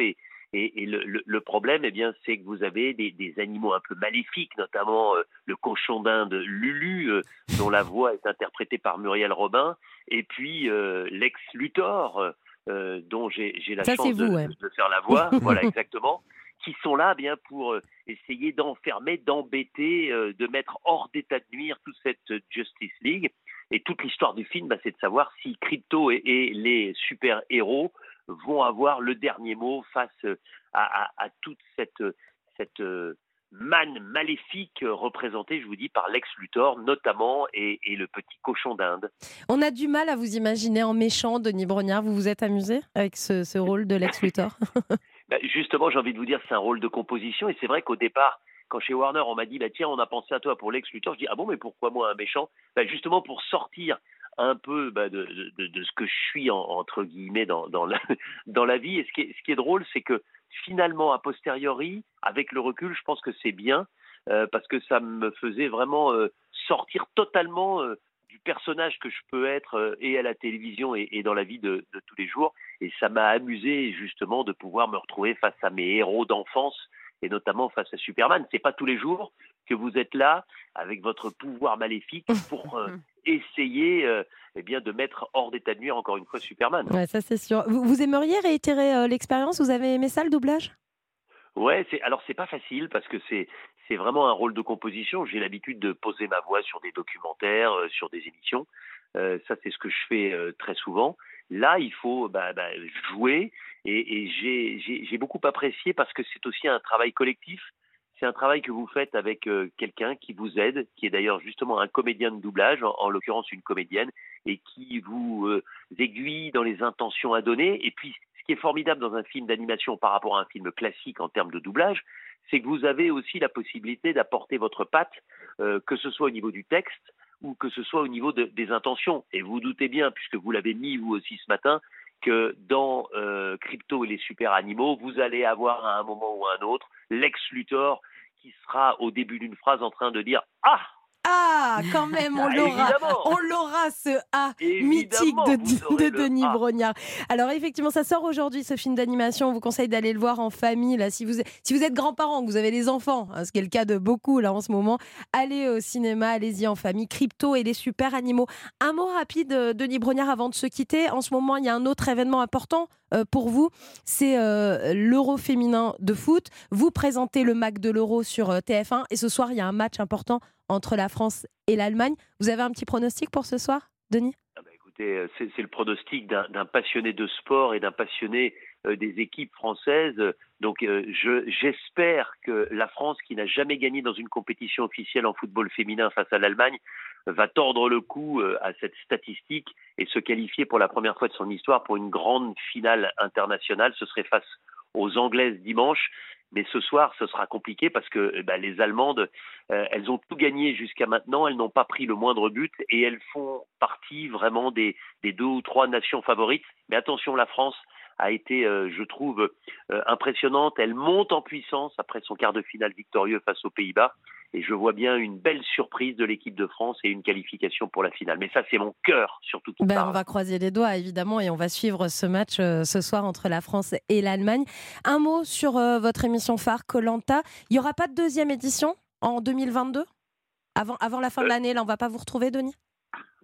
S14: et, et le, le, problème, eh bien, c'est que vous avez des, des, animaux un peu maléfiques, notamment euh, le cochon d'Inde Lulu, euh, dont la voix est interprétée par Muriel Robin, et puis euh, Lex Luthor, dont j'ai la
S3: Ça,
S14: chance
S3: vous,
S14: de,
S3: ouais.
S14: de, faire la voix, voilà exactement, qui sont là, eh bien, pour essayer d'enfermer, d'embêter, de mettre hors d'état de nuire toute cette Justice League. Et toute l'histoire du film, bah, c'est de savoir si Crypto et, et les super-héros vont avoir le dernier mot face à, à, à toute cette, cette manne maléfique représentée, je vous dis, par Lex Luthor notamment et, et le petit cochon d'Inde.
S3: On a du mal à vous imaginer en méchant, Denis Brognard. Vous vous êtes amusé avec ce, ce rôle de Lex Luthor?
S14: Bah, Justement, j'ai envie de vous dire, c'est un rôle de composition et c'est vrai qu'au départ, quand chez Warner, on m'a dit, bah, tiens, on a pensé à toi pour Lex Luthor, je dis, ah bon, mais pourquoi moi un méchant? Bah, Justement pour sortir un peu bah, de, de, de, ce que je suis, en, entre guillemets, dans, dans, la, dans la vie. Et ce qui est, ce qui est drôle, c'est que finalement, a posteriori, avec le recul, je pense que c'est bien, euh, parce que ça me faisait vraiment euh, sortir totalement euh, du personnage que je peux être euh, et à la télévision et, et dans la vie de, de, tous les jours. Et ça m'a amusé justement de pouvoir me retrouver face à mes héros d'enfance et notamment face à Superman. C'est pas tous les jours que vous êtes là avec votre pouvoir maléfique pour euh, essayer euh, eh bien, de mettre hors d'état de nuire encore une fois Superman.
S3: Ouais, ça c'est sûr. Vous, vous, aimeriez réitérer euh, l'expérience? Vous avez aimé ça le doublage?
S14: Ouais, c'est alors c'est pas facile parce que c'est c'est vraiment un rôle de composition. J'ai l'habitude de poser ma voix sur des documentaires, euh, sur des émissions. Euh, ça c'est ce que je fais euh, très souvent. Là, il faut bah, bah, jouer et, et j'ai beaucoup apprécié parce que c'est aussi un travail collectif. C'est un travail que vous faites avec euh, quelqu'un qui vous aide, qui est d'ailleurs justement un comédien de doublage, en, en l'occurrence une comédienne, et qui vous euh, aiguille dans les intentions à donner. Et puis, ce qui est formidable dans un film d'animation par rapport à un film classique en termes de doublage, c'est que vous avez aussi la possibilité d'apporter votre patte, euh, que ce soit au niveau du texte ou que ce soit au niveau de, des intentions. Et vous doutez bien, puisque vous l'avez mis vous aussi ce matin, que dans Crypto et les super animaux, vous allez avoir à un moment ou à un autre Lex Luthor qui sera au début d'une phrase en train de dire Ah
S3: ah, quand même, on l'aura. On l'aura, ce A mythique de, de Denis. Brognard. Alors, effectivement, ça sort aujourd'hui, ce film d'animation. On vous conseille d'aller le voir en famille. Là, si vous, si vous êtes grands-parents, que vous avez des enfants, hein, ce qui est le cas de beaucoup là en ce moment, allez au cinéma, allez-y en famille. Crypto et les super animaux. Un mot rapide, euh, Denis Brognard, avant de se quitter. En ce moment, il y a un autre événement important euh, pour vous, c'est euh, l'Euro féminin de foot. Vous présentez le MAC de l'Euro sur euh, TF1 et ce soir, il y a un match important entre la France et l'Allemagne. Vous avez un petit pronostic pour ce soir, Denis?
S14: Ah bah Écoutez, c'est le pronostic d'un passionné de sport et d'un passionné euh, des équipes françaises. Donc euh, j'espère que la France, qui n'a jamais gagné dans une compétition officielle en football féminin face à l'Allemagne, va tordre le cou euh, à cette statistique et se qualifier pour la première fois de son histoire pour une grande finale internationale. Ce serait face aux Anglaises dimanche. Mais ce soir, ce sera compliqué parce que bah, les Allemandes, euh, elles ont tout gagné jusqu'à maintenant, elles n'ont pas pris le moindre but et elles font partie vraiment des, des deux ou trois nations favorites. Mais attention, la France a été, euh, je trouve, euh, impressionnante. Elle monte en puissance après son quart de finale victorieux face aux Pays-Bas. Et je vois bien une belle surprise de l'équipe de France et une qualification pour la finale. Mais ça, c'est mon cœur surtout
S3: ben,
S14: parle.
S3: On va croiser les doigts, évidemment, et on va suivre ce match euh, ce soir entre la France et l'Allemagne. Un mot sur euh, votre émission phare, Colanta. Il n'y aura pas de deuxième édition en 2022 avant, avant la fin de
S14: Euh.
S3: l'année, là, on va pas vous retrouver, Denis?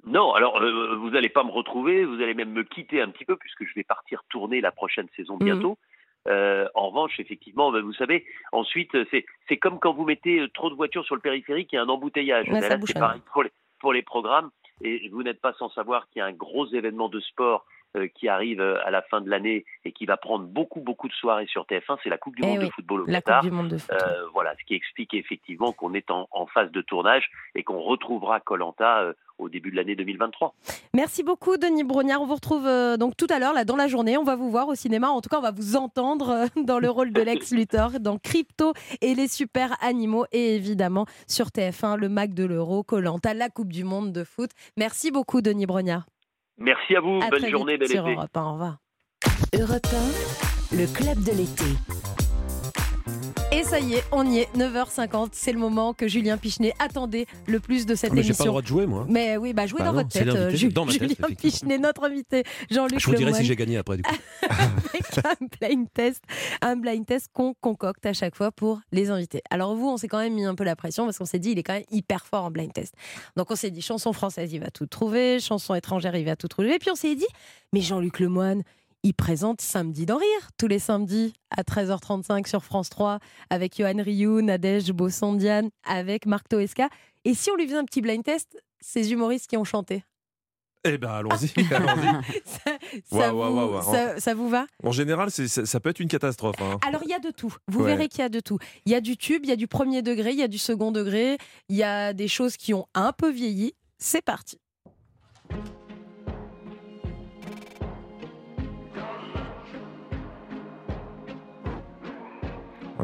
S14: Non, alors euh, vous n'allez pas me retrouver, vous allez même me quitter un petit peu puisque je vais partir tourner la prochaine saison bientôt. Euh, en revanche, effectivement, ben, vous savez, ensuite, euh, c'est comme quand vous mettez euh, trop de voitures sur le périphérique, il y a un embouteillage.
S3: Ouais,
S14: Ben là, c'est pareil pour les, pour les programmes. Et vous n'êtes pas sans savoir qu'il y a un gros événement de sport qui arrive euh, à la fin de l'année et qui va prendre beaucoup, beaucoup de soirées sur TF1, c'est la Coupe du
S3: Eh
S14: Monde
S3: oui,
S14: de football au
S3: la
S14: Qatar.
S3: Coupe du Monde de foot.
S14: Euh, voilà, ce qui explique effectivement qu'on est en, en phase de tournage et qu'on retrouvera Colanta au début de l'année 2023.
S3: Merci beaucoup, Denis Brognard. On vous retrouve euh, donc tout à l'heure, là, dans la journée. On va vous voir au cinéma. En tout cas, on va vous entendre euh, dans le rôle de Lex Luthor, dans Crypto et les super animaux. Et évidemment, sur TF1, le Mac de l'Euro, Colanta, la Coupe du Monde de foot. Merci beaucoup, Denis Brognard.
S14: Merci à vous,
S3: À
S14: bonne
S3: très
S14: journée,
S3: vite
S14: bel
S3: sur
S14: été.
S3: Europe 1. Au revoir.
S1: Europe 1, le club de l'été.
S3: Et ça y est, on y est, 9h50. C'est le moment que Julien Pichenet attendait le plus de cette
S6: Ah, mais j'ai
S3: émission.
S6: pas le droit de jouer, moi.
S3: Mais oui, bah jouez
S6: Bah
S3: dans
S6: non,
S3: votre tête. euh, Ju-
S6: dans ma tête,
S3: Julien. Pichenet, notre invité, Jean-Luc
S6: Je vous dirai si j'ai gagné après, du coup.
S3: avec un blind test, un blind test qu'on concocte à chaque fois pour les invités. Alors vous, on s'est quand même mis un peu la pression parce qu'on s'est dit il est quand même hyper fort en blind test. Donc on s'est dit chanson française, il va tout trouver, chanson étrangère, il va tout trouver. Et puis on s'est dit mais Jean-Luc Lemoine, il présente Samedi d'en rire tous les samedis à 13h35 sur France 3 avec Johan Rioux, Nadège Bossondiane, avec Marc Toesca. Et si on lui faisait un petit blind test, ces humoristes qui ont chanté?
S4: Eh ben, allons-y. allons-y.
S3: ça, vous, ça- ça va?
S4: En général, c'est- ça, ça peut être une catastrophe. hein.
S3: Alors il y a de tout. Vous
S4: Ouais.
S3: verrez qu'il y a de tout. Il y a du tube, il y a du premier degré, il y a du second degré, il y a des choses qui ont un peu vieilli. C'est parti.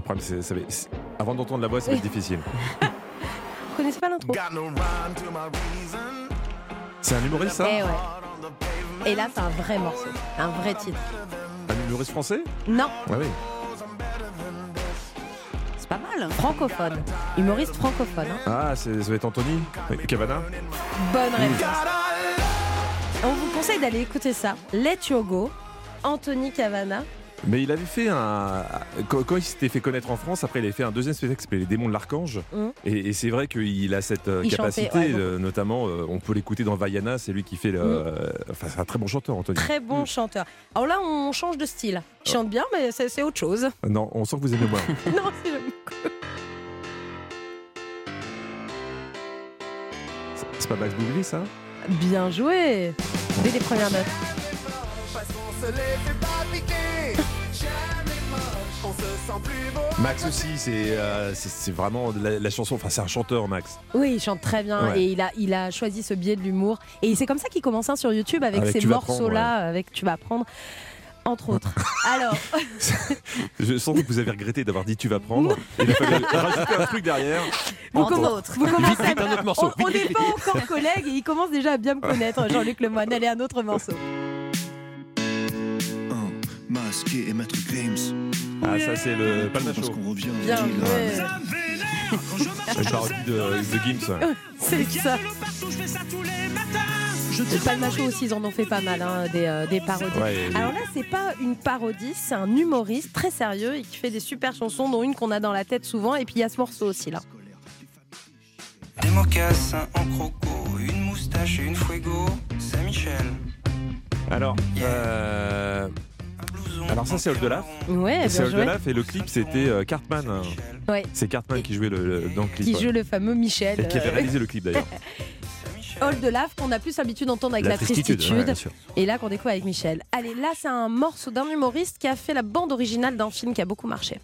S4: Problème, c'est- ça va- c'est- avant d'entendre la voix, ça va être difficile.
S3: Vous connaissez pas l'intro
S4: C'est un humoriste, ça
S3: Eh ouais. Et là, c'est un vrai morceau, un vrai titre.
S4: Un humoriste français
S3: Non,
S4: Ah oui.
S5: C'est pas mal.
S3: francophone. Humoriste francophone. hein.
S4: Ah, c'est- ça va être Anthony Oui, Cavana
S3: Bonne réponse. On vous conseille d'aller écouter ça. Let You Go, Anthony Cavana.
S4: Mais il avait fait un. Quand, il s'était fait connaître en France, après il avait fait un deuxième spectacle qui s'appelait Les démons de l'archange.
S3: Mhm.
S4: Et, et c'est vrai qu'il a cette euh,
S3: Il chantait,
S4: capacité,
S3: ouais, beaucoup.
S4: euh, notamment, euh, on peut l'écouter dans Vaiana, c'est lui qui fait le. euh, Enfin, c'est un très bon chanteur, Anthony.
S3: Très bon chanteur. Alors là, on change de style. Il chante bien, mais c'est c'est autre chose.
S4: Non, on sent que vous aimez moins.
S3: non, c'est
S4: C'est- c'est pas Max Boublil, ça?
S3: Bien joué. Dès les premières notes.
S4: Max aussi, c'est euh, vraiment la, la chanson. Enfin, c'est un chanteur, Max.
S3: Oui, il chante très bien
S4: Ouais.
S3: et il a, il a choisi ce biais de l'humour. Et c'est comme ça qu'il commence hein, sur YouTube avec,
S4: Avec
S3: ces morceaux-là, avec Tu vas apprendre, entre autres. Alors,
S4: Je sens que vous avez regretté d'avoir dit tu vas prendre. Il a fallu rajouter un truc derrière.
S3: vous,
S4: Entre
S3: commen-
S4: autres.
S3: vous commencez
S6: Vite, vite,
S3: à-
S6: un autre morceau.
S3: On- n'est pas encore collègues et il commence déjà à bien me connaître, Jean-Luc Lemoyne. Allez, un autre morceau.
S2: Masqué et Maître Games.
S4: Ah, ça, c'est le Palma Show.
S2: qu'on revient.
S3: Bien joué.
S4: Une parodie de, de Gims.
S3: C'est ça. Le Palma Show aussi, ils en ont fait pas mal, hein, des, euh, des parodies.
S4: Ouais,
S3: Alors là, c'est pas une parodie, c'est un humoriste très sérieux et qui fait des super chansons, dont une qu'on a dans la tête souvent. Et puis il y a ce morceau aussi là.
S15: Des mocassins en croco, une moustache et une fuego, Saint-Michel.
S4: Alors, euh, alors ça, c'est Oldelaf.
S3: Ouais,
S4: C'est. Oldelaf et le clip, c'était euh, Cartman.
S3: Ouais.
S4: C'est Cartman qui jouait le, le- dans le clip.
S3: Qui
S4: ouais.
S3: joue le fameux Michel.
S4: Et qui avait
S3: euh,
S4: réalisé le clip d'ailleurs.
S3: Lave qu'on a plus l'habitude d'entendre avec la,
S4: La tristitude,
S3: tristitude.
S4: ouais, bien sûr.
S3: et là qu'on découvre avec Michel. Allez, là c'est un morceau d'un humoriste qui a fait la bande originale d'un film qui a beaucoup marché.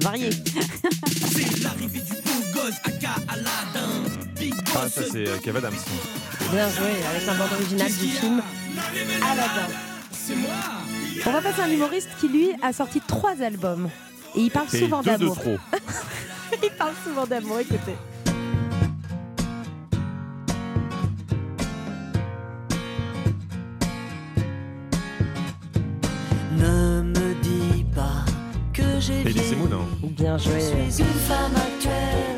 S5: Varié.
S4: Ah, ça, c'est euh, Kev Adams.
S3: Bien joué, avec la bande originale du film Aladdin. On va passer à un humoriste qui lui a sorti trois albums. Et il parle
S4: Et
S3: souvent
S4: deux de
S3: d'amour.
S4: trop.
S3: il parle souvent d'amour, écoutez.
S16: Ne me dis pas que j'ai
S4: hein.
S3: Bien joué.
S16: Je suis une femme actuelle,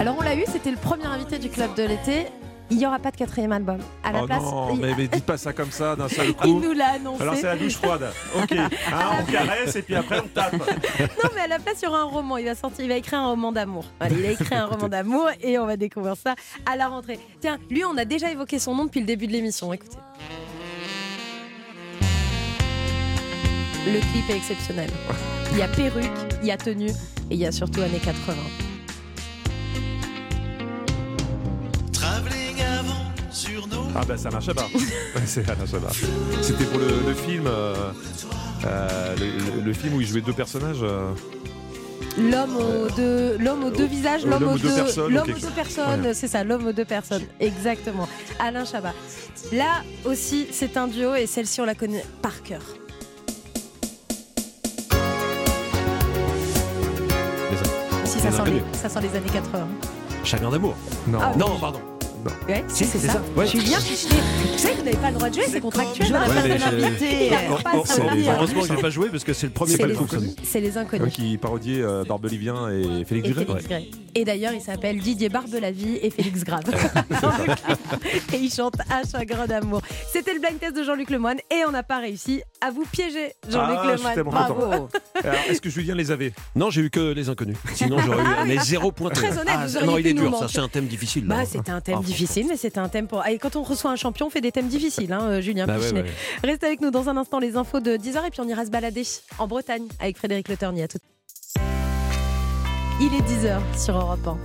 S3: Alors on l'a eu, c'était le premier invité du club de l'été. Il n'y aura pas de quatrième album. À la
S4: oh
S3: place,
S4: non,
S3: il,
S4: mais, mais dites pas ça comme ça d'un seul
S3: il
S4: coup.
S3: nous l'a annoncé.
S4: Alors c'est la douche froide. Ok. Hein, on caresse et puis après on tape.
S3: Non, mais à la place, il y aura un roman. Il va sortir, il va écrire un roman d'amour. Il a écrit un roman d'amour et on va découvrir ça à la rentrée. Tiens, lui, on a déjà évoqué son nom depuis le début de l'émission. Écoutez. Le clip est exceptionnel. Il y a perruque, il y a tenue et il y a surtout années 80.
S4: Ah bah c'est Alain Chabat. Ouais, c'est Alain Chabat. C'était pour le, le film, euh, euh, le, le- le film où il jouait deux personnages. euh,
S3: L'homme aux deux, l'homme aux deux visages, l'homme
S4: l'homme
S3: aux
S4: deux
S3: deux,
S4: personnes,
S3: l'homme
S4: quelque
S3: aux deux personnes,
S4: Ouais.
S3: c'est ça, l'homme aux deux personnes, exactement. Alain Chabat. Là aussi, c'est un duo et celle-ci, on la connaît par cœur. Si ça
S6: Les
S3: sent, les, ça sent les années 80.
S6: Chagrin d'amour.
S4: Non.
S3: Ah,
S6: non,
S3: oui.
S6: Pardon.
S3: Ouais,
S6: Si,
S3: c'est
S6: c'est
S3: ça.
S6: ça, ouais.
S3: Julien. Vous savez que vous n'avez pas le droit de jouer, c'est contractuel. Retenir.
S6: heureusement que je n'ai pas joué parce que c'est le premier
S3: C'est
S6: pas
S3: les, c'est les inconnus.
S4: qui parodiait euh, Barbelivien et Félix
S3: Et
S4: Duret.
S3: Et d'ailleurs, il s'appelle Didier Barbelavie et Félix Grave. Et il chante Un chagrin d'amour. C'était le blind test de Jean-Luc Lemoyne et on n'a pas réussi à vous piéger, Jean-Luc
S4: Ah, tellement
S3: Bravo.
S4: est-ce que Julien les avait?
S6: Non, j'ai eu que les inconnus. Sinon, j'aurais eu
S3: Ah
S6: mais
S3: ah,
S6: zéro point.
S3: très honnête,
S6: Ah,
S3: vous auriez
S6: non, il est dur, ça. C'est un thème difficile.
S3: Bah, c'était un thème
S6: Ah,
S3: difficile, mais c'était un thème pour. Et quand on reçoit un champion, on fait des thèmes difficiles, hein, euh, Julien
S6: Bah ouais,
S3: Pichelet.
S6: ouais.
S3: Restez avec nous dans un instant, les infos de 10h, et puis on ira se balader en Bretagne avec Frédéric Le Ternier. À tout. Il est 10h sur Europe 1.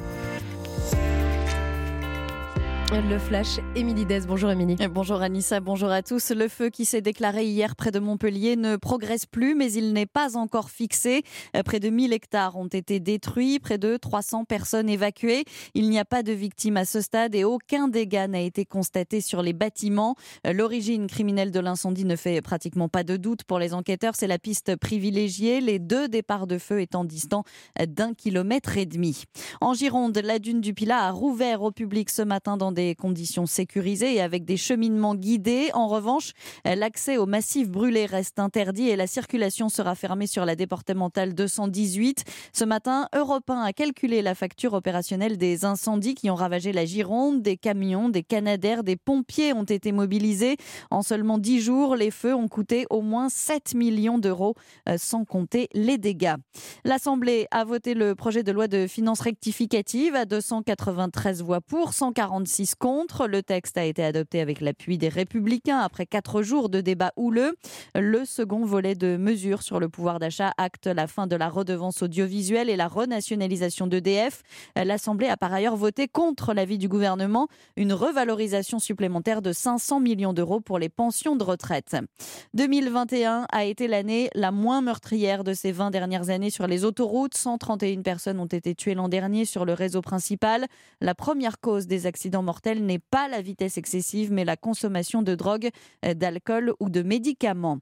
S3: Le flash, Émilie Dez. Bonjour Émilie.
S17: Bonjour Anissa, bonjour à tous. Le feu qui s'est déclaré hier près de Montpellier ne progresse plus, mais il n'est pas encore fixé. Euh, Près de 1000 hectares ont été détruits, près de 300 personnes évacuées. Il n'y a pas de victimes à ce stade et aucun dégât n'a été constaté sur les bâtiments. Euh, L'origine criminelle de l'incendie ne fait pratiquement pas de doute pour les enquêteurs. C'est la piste privilégiée, les deux départs de feu étant distants d'un kilomètre et demi. En Gironde, la dune du Pilat a rouvert au public ce matin dans des conditions sécurisées et avec des cheminements guidés. En revanche, l'accès au massif brûlé reste interdit et la circulation sera fermée sur la départementale 218. Ce matin, Europe 1 a calculé la facture opérationnelle des incendies qui ont ravagé la Gironde. Des camions, des canadaires, des pompiers ont été mobilisés. En seulement 10 jours, les feux ont coûté au moins 7 millions d'euros, euh, sans compter les dégâts. L'Assemblée a voté le projet de loi de finances rectificative à 293 voix pour, 146 contre. Le texte a été adopté avec l'appui des Républicains après quatre jours de débat houleux. Le second volet de mesures sur le pouvoir d'achat acte la fin de la redevance audiovisuelle et la renationalisation d'EDF. L'Assemblée a par ailleurs voté contre l'avis du gouvernement une revalorisation supplémentaire de 500 millions d'euros pour les pensions de retraite. 2021 a été l'année la moins meurtrière de ces 20 dernières années sur les autoroutes. 131 personnes ont été tuées l'an dernier sur le réseau principal. La première cause des accidents mortels n'est pas la vitesse excessive, mais la consommation de drogue, euh, d'alcool ou de médicaments.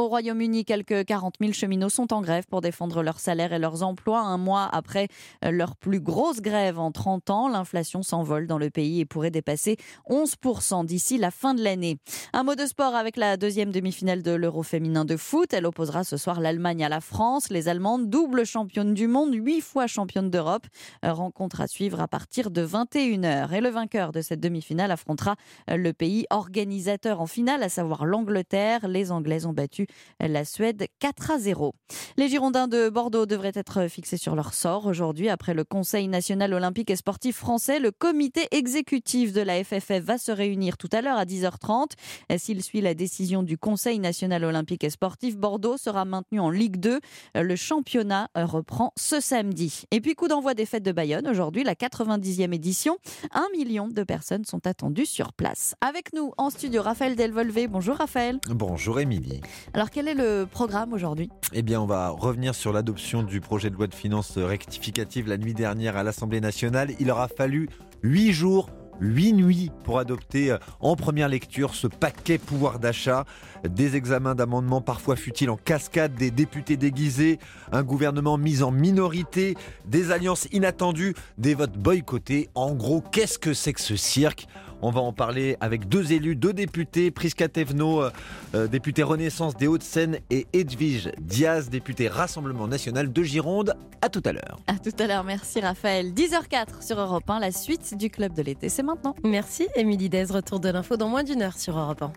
S17: Au Royaume-Uni, quelques 40 000 cheminots sont en grève pour défendre leurs salaires et leurs emplois. Un mois après euh, leur plus grosse grève en 30 ans, l'inflation s'envole dans le pays et pourrait dépasser 11% d'ici la fin de l'année. Un mot de sport avec la deuxième demi-finale de l'Euro féminin de foot. Elle opposera ce soir l'Allemagne à la France. Les Allemandes, double championne du monde, huit fois championne d'Europe. Euh, Rencontre à suivre à partir de 21h. Et le vainqueur de cette demi-finale affrontera euh, le pays organisateur en finale, à savoir l'Angleterre. Les Anglaises ont battu la Suède 4 à 0. Les Girondins de Bordeaux devraient être fixés sur leur sort aujourd'hui après le Conseil national olympique et sportif français. Le comité exécutif de la FFF va se réunir tout à l'heure à 10h30. S'il suit la décision du Conseil national olympique et sportif, Bordeaux sera maintenu en Ligue 2. Le championnat reprend ce samedi. Et puis coup d'envoi des fêtes de Bayonne aujourd'hui, la 90e édition. Un million de personnes sont attendues sur place. Avec nous en studio, Raphaël Delvolvé. Bonjour Raphaël.
S18: Bonjour Émilie.
S17: Alors quel est le programme aujourd'hui?
S18: Eh bien, on va revenir sur l'adoption du projet de loi de finances rectificative la nuit dernière à l'Assemblée nationale. Il aura fallu huit jours. Huit nuits pour adopter euh, en première lecture ce paquet pouvoir d'achat, des examens d'amendements parfois futiles en cascade, des députés déguisés, un gouvernement mis en minorité, des alliances inattendues, des votes boycottés. En gros, qu'est-ce que c'est que ce cirque? On va en parler avec deux élus, deux députés, Prisca Thévenot, euh, euh, député Renaissance des Hauts-de-Seine et Edwige Diaz, député Rassemblement National de Gironde. À tout à l'heure.
S17: À tout à l'heure, merci Raphaël. 10h04 sur Europe 1, la suite du Club de l'été, c'est maintenant.
S3: Merci Émilie Dez, retour de l'info dans moins d'une heure sur Europe 1.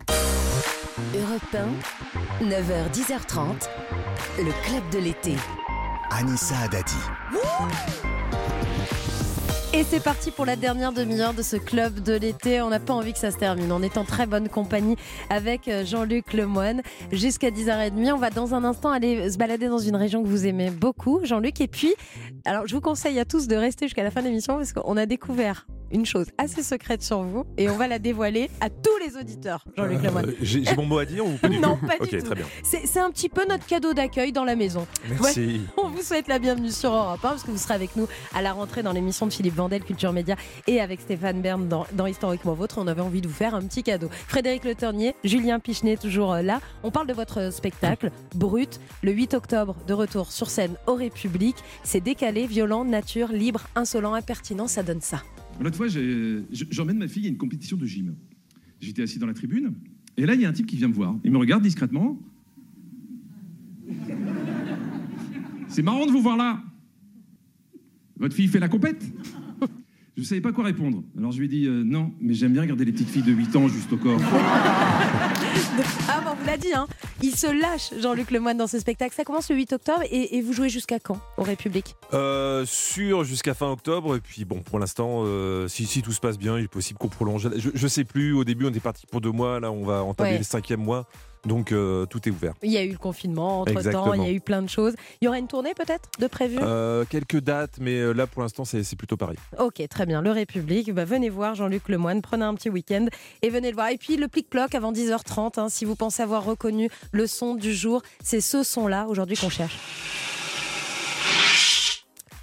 S1: Europe 1, 9h, 10h30, le club de l'été.
S19: Anissa Dadi.
S3: Et c'est parti pour la dernière demi-heure de ce club de l'été. On n'a pas envie que ça se termine. On est en très bonne compagnie avec euh, Jean-Luc Lemoine jusqu'à 10h30. On va dans un instant aller se balader dans une région que vous aimez beaucoup, Jean-Luc. Et puis, alors je vous conseille à tous de rester jusqu'à la fin de l'émission parce qu'on a découvert une chose assez secrète sur vous et on va la dévoiler à tous les auditeurs, Jean-Luc Lemoine.
S4: Euh, J'ai j'ai mon mot à dire ou pas du
S3: Non,
S4: tout
S3: pas du
S4: Ok,
S3: tout.
S4: très bien.
S3: C'est un petit peu notre cadeau d'accueil dans la maison.
S4: Merci.
S3: On vous souhaite la bienvenue sur Europe 1 parce que vous serez avec nous à la rentrée dans l'émission de Philippe Vandel Culture Média et avec Stéphane Bern dans, dans Historiquement Vôtre. On avait envie de vous faire un petit cadeau. Frédéric Le Ternier, Julien Pichenet toujours euh, là. On parle de votre spectacle Brut, le 8 octobre de retour sur scène au République. C'est décalé, violent, nature, libre, insolent, impertinent, ça donne ça.
S7: L'autre fois, j'emmène ma fille à une compétition de gym. J'étais assis dans la tribune, et là, il y a un type qui vient me voir. Il me regarde discrètement. C'est marrant de vous voir là. Votre fille fait la compète Je ne savais pas quoi répondre. Alors je lui ai dit euh, non, mais j'aime bien regarder les petites filles de 8 ans juste au corps.
S3: Ah bon, on vous l'a dit, hein. il se lâche Jean-Luc Lemoine dans ce spectacle. Ça commence le 8 octobre et, et vous jouez jusqu'à quand au République?
S4: Euh, sûr jusqu'à fin octobre et puis bon pour l'instant euh, si, si tout se passe bien il est possible qu'on prolonge je, je sais plus au début on était parti pour deux mois là on va entamer
S3: Ouais.
S4: le cinquième mois donc euh, tout est ouvert
S3: Il y a eu le confinement entre temps, il y a eu plein de choses. Il y aura une tournée peut-être de prévu?
S4: Euh, quelques dates mais euh, là pour l'instant c'est plutôt pareil
S3: Ok, très bien. Le République, bah, venez voir Jean-Luc Lemoine, prenez un petit week-end et venez le voir. Et puis le plic-ploc avant 10h30, hein, si vous pensez avoir reconnu le son du jour, c'est ce son-là aujourd'hui qu'on cherche.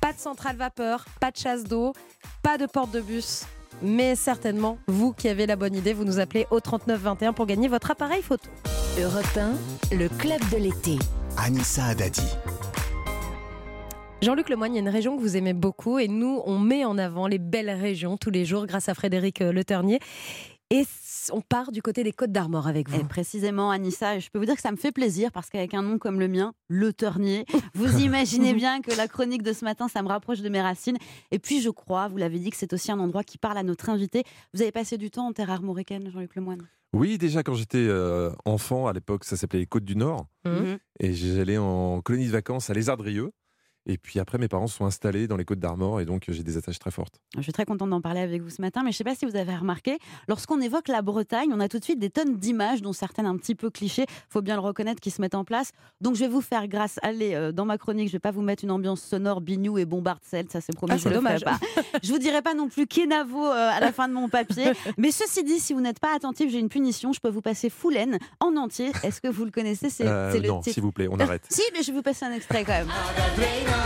S3: Pas de centrale vapeur, pas de chasse d'eau, pas de porte de bus. Mais certainement, vous qui avez la bonne idée, vous nous appelez au 3921 pour gagner votre appareil photo.
S1: Europe 1, le club de l'été.
S2: Anissa Haddadi.
S3: Jean-Luc Lemoyne, il y a une région que vous aimez beaucoup et nous, on met en avant les belles régions tous les jours grâce à Frédéric euh, Le Ternier. Et on part du côté des Côtes d'Armor avec vous.
S5: Et précisément, Anissa, je peux vous dire que ça me fait plaisir parce qu'avec un nom comme le mien, Le Ternier, vous imaginez bien que la chronique de ce matin, ça me rapproche de mes racines. Et puis, je crois, vous l'avez dit, que c'est aussi un endroit qui parle à notre invité. Vous avez passé du temps en terre armoricaine, Jean-Luc Lemoyne?
S4: Oui déjà quand j'étais euh, enfant à l'époque ça s'appelait les Côtes du Nord
S5: Mhm.
S4: et j'allais en colonie de vacances à Lézardrieux et puis après mes parents se sont installés dans les Côtes d'Armor et donc j'ai des attaches très fortes
S5: Je suis très contente d'en parler avec vous ce matin, mais je ne sais pas si vous avez remarqué, lorsqu'on évoque la Bretagne, on a tout de suite des tonnes d'images, dont certaines un petit peu clichés, faut bien le reconnaître, qui se mettent en place. Donc je vais vous faire grâce, allez, euh, dans ma chronique, je vais pas vous mettre une ambiance sonore bignou et bombardcelle, ça c'est promis,
S3: Ah,
S5: je le
S3: dommage.
S5: ferai pas. Je vous dirai pas non plus Kenavo euh, à la fin de mon papier, mais ceci dit, si vous n'êtes pas attentif, j'ai une punition, je peux vous passer Foulen en entier. Est-ce que vous le connaissez? C'est
S4: Euh,
S5: c'est le
S4: non
S5: titre.
S4: s'il vous plaît on arrête
S5: Si, mais je vais vous passer un extrait quand même.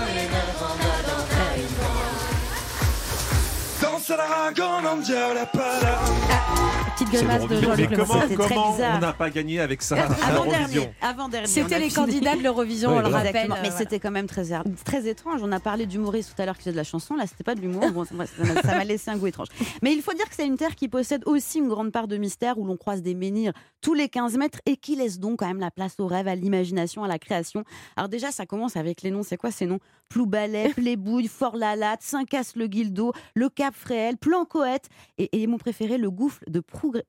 S16: Danse à la ragon, on dirait la pala.
S3: De. Jean-Luc Lemoyne.
S4: comment, comment on n'a pas gagné avec ça
S5: Avant-dernier, avant-dernier.
S3: C'était les candidats de l'Eurovision,
S4: Oui,
S3: on le rappelle.
S5: Exactement. Mais
S3: euh,
S5: c'était quand même très, très étrange. On a parlé d'humoriste tout à l'heure qui faisait de la chanson. Là, c'était pas de l'humour. Bon, ça m'a- laissé un goût étrange. Mais il faut dire que c'est une terre qui possède aussi une grande part de mystère où l'on croise des menhirs tous les 15 mètres et qui laisse donc quand même la place au rêve, à l'imagination, à la création. Alors déjà, ça commence avec les noms. C'est quoi ces noms? Ploubalet, Plébouille, Fort-la-Latte, Saint-Casse-le-Guildo, le Cap Fréhel, Plancoët et, et mon préféré, le gouffre de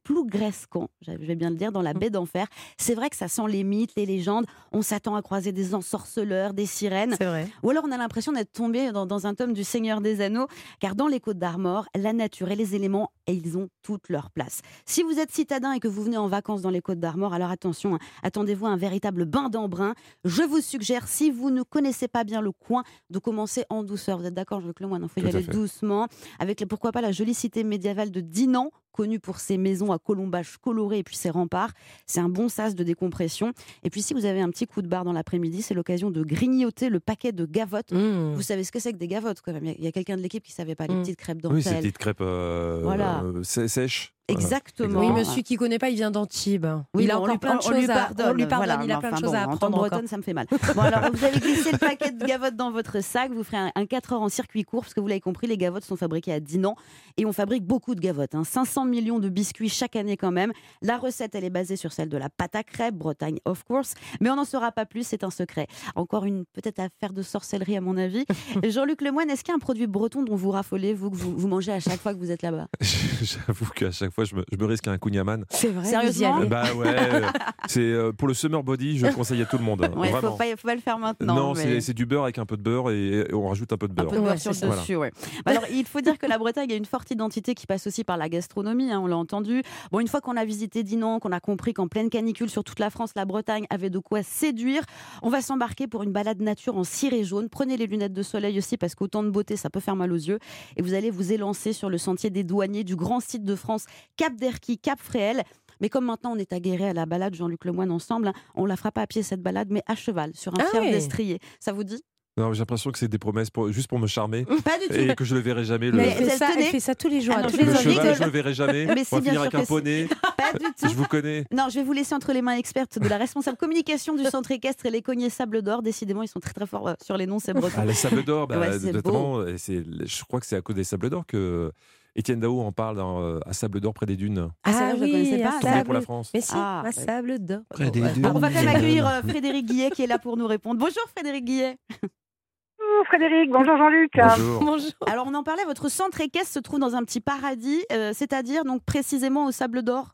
S5: Plougrescan. Je vais bien le dire, dans la baie d'enfer. C'est vrai que ça sent les mythes, les légendes. On s'attend à croiser des ensorceleurs, des sirènes.
S3: C'est vrai.
S5: Ou alors on a l'impression d'être tombé dans, dans un tome du Seigneur des Anneaux, car dans les Côtes d'Armor, la nature et les éléments, et ils ont toute leur place. Si vous êtes citadin et que vous venez en vacances dans les Côtes d'Armor, alors attention, hein, attendez-vous à un véritable bain d'embrun. Je vous suggère, si vous ne connaissez pas bien le coin, de commencer en douceur. Vous êtes d'accord, Jean-Luc Lemoyne Il faut y aller
S4: fait.
S5: doucement, avec pourquoi pas la jolie cité médiévale de Dinan, connue pour ses maisons à colombages colorés et puis ses remparts. C'est un bon sas de décompression. Et puis si vous avez un petit coup de barre dans l'après-midi, c'est l'occasion de grignoter le paquet de gavottes.
S3: Mmh.
S5: Vous savez ce que c'est que des gavottes quand même. Il y a- quelqu'un de l'équipe qui savait pas les
S3: Mm.
S5: petites crêpes
S4: oui ces
S5: dentelles.
S4: petites crêpes euh,
S5: Voilà.
S4: euh, sè- sèches.
S5: Exactement.
S3: Oui, monsieur qui connaît pas, il vient d'Antibes.
S5: Oui,
S3: il a encore
S5: lui
S3: plein de choses à
S5: pardonne.
S3: on lui pardonne,
S5: Voilà,
S3: il a plein de choses
S5: bon,
S3: à
S5: en
S3: apprendre encore.
S5: bretonne, ça me fait mal. Bon, alors, vous avez glissé le paquet de gavottes dans votre sac, vous ferez un, un 4 heures en circuit court, parce que vous l'avez compris, les gavottes sont fabriquées à Dinan, et on fabrique beaucoup de gavottes. hein. 500 millions de biscuits chaque année quand même. La recette, elle est basée sur celle de la pâte à crêpes, Bretagne of course, mais on n'en saura pas plus, c'est un secret. Encore une peut-être affaire de sorcellerie à mon avis. Jean-Luc Lemoyne, est-ce qu'il y a un produit breton dont vous raffolez, vous, que vous, vous mangez à chaque fois que vous êtes là-bas?
S4: J'avoue qu'à chaque chaque fois, je me, je me risque à un Kunyaman.
S3: C'est vrai.
S5: Sérieusement
S3: vous y allez
S4: Bah ouais, euh, c'est euh, pour le summer body, je le conseille à tout le monde.
S5: Ouais, faut
S4: vraiment.
S5: pas, faut pas le faire maintenant.
S4: non,
S5: mais-
S4: c'est du beurre avec un peu de beurre et, et on rajoute un peu de
S5: Un
S4: beurre.
S5: peu de beurre
S3: Ouais,
S5: sur le dessus, ouais. Bah Alors, il faut dire que la Bretagne a une forte identité qui passe aussi par la gastronomie, hein, on l'a entendu. Bon, une fois qu'on a visité Dinan, qu'on a compris qu'en pleine canicule sur toute la France, la Bretagne avait de quoi séduire, on va s'embarquer pour une balade nature en ciré jaune. Prenez les lunettes de soleil aussi parce qu'autant de beauté, ça peut faire mal aux yeux. Et vous allez vous élancer sur le sentier des douaniers du grand site de France, Cap d'Erquy, Cap Fréhel. Mais comme maintenant on est aguerré à la balade Jean-Luc Lemoyne ensemble, hein, on la fera pas à pied cette balade, mais à cheval, sur un
S3: Ah
S5: fier
S3: ouais.
S5: destrier. Ça vous dit?
S4: Non, j'ai l'impression que c'est des promesses pour, juste pour me charmer
S5: Pas du tout.
S4: et que je le verrai jamais. Le,
S3: Mais elle fait, ça, elle fait ça tous les jours.
S5: Ah non,
S3: tous
S5: je
S3: les
S4: le cheval, je le verrai jamais.
S5: Mais
S4: on va finir avec un poney.
S5: Pas du tout.
S4: Je vous connais.
S5: Non, je vais vous laisser entre les mains expertes de la responsable communication du centre équestre et les cognés Sable d'Or. Décidément, ils sont très très forts euh, sur les noms, c'est breton.
S4: Ah, les sables d'or, bah,
S5: Ouais,
S4: notamment, je crois que c'est à cause des sables d'or que Étienne Dao en parle dans, euh, à Sable d'or près des dunes.
S5: Ah, c'est vrai, je le connaissais pas,
S3: à
S5: ça.
S4: Tourné
S3: Sable-
S4: pour la France.
S3: Mais si,
S5: Ah,
S3: à sable d'or.
S6: Près des dunes.
S5: Alors, on va quand même accueillir euh, Frédéric Guillet qui est là pour nous répondre. Bonjour Frédéric Guillet.
S13: Bonjour Frédéric, bonjour Jean-Luc.
S4: Bonjour.
S3: Bonjour.
S5: Alors on en parlait, votre centre équestre se trouve dans un petit paradis, euh, c'est-à-dire donc précisément au Sable d'Or?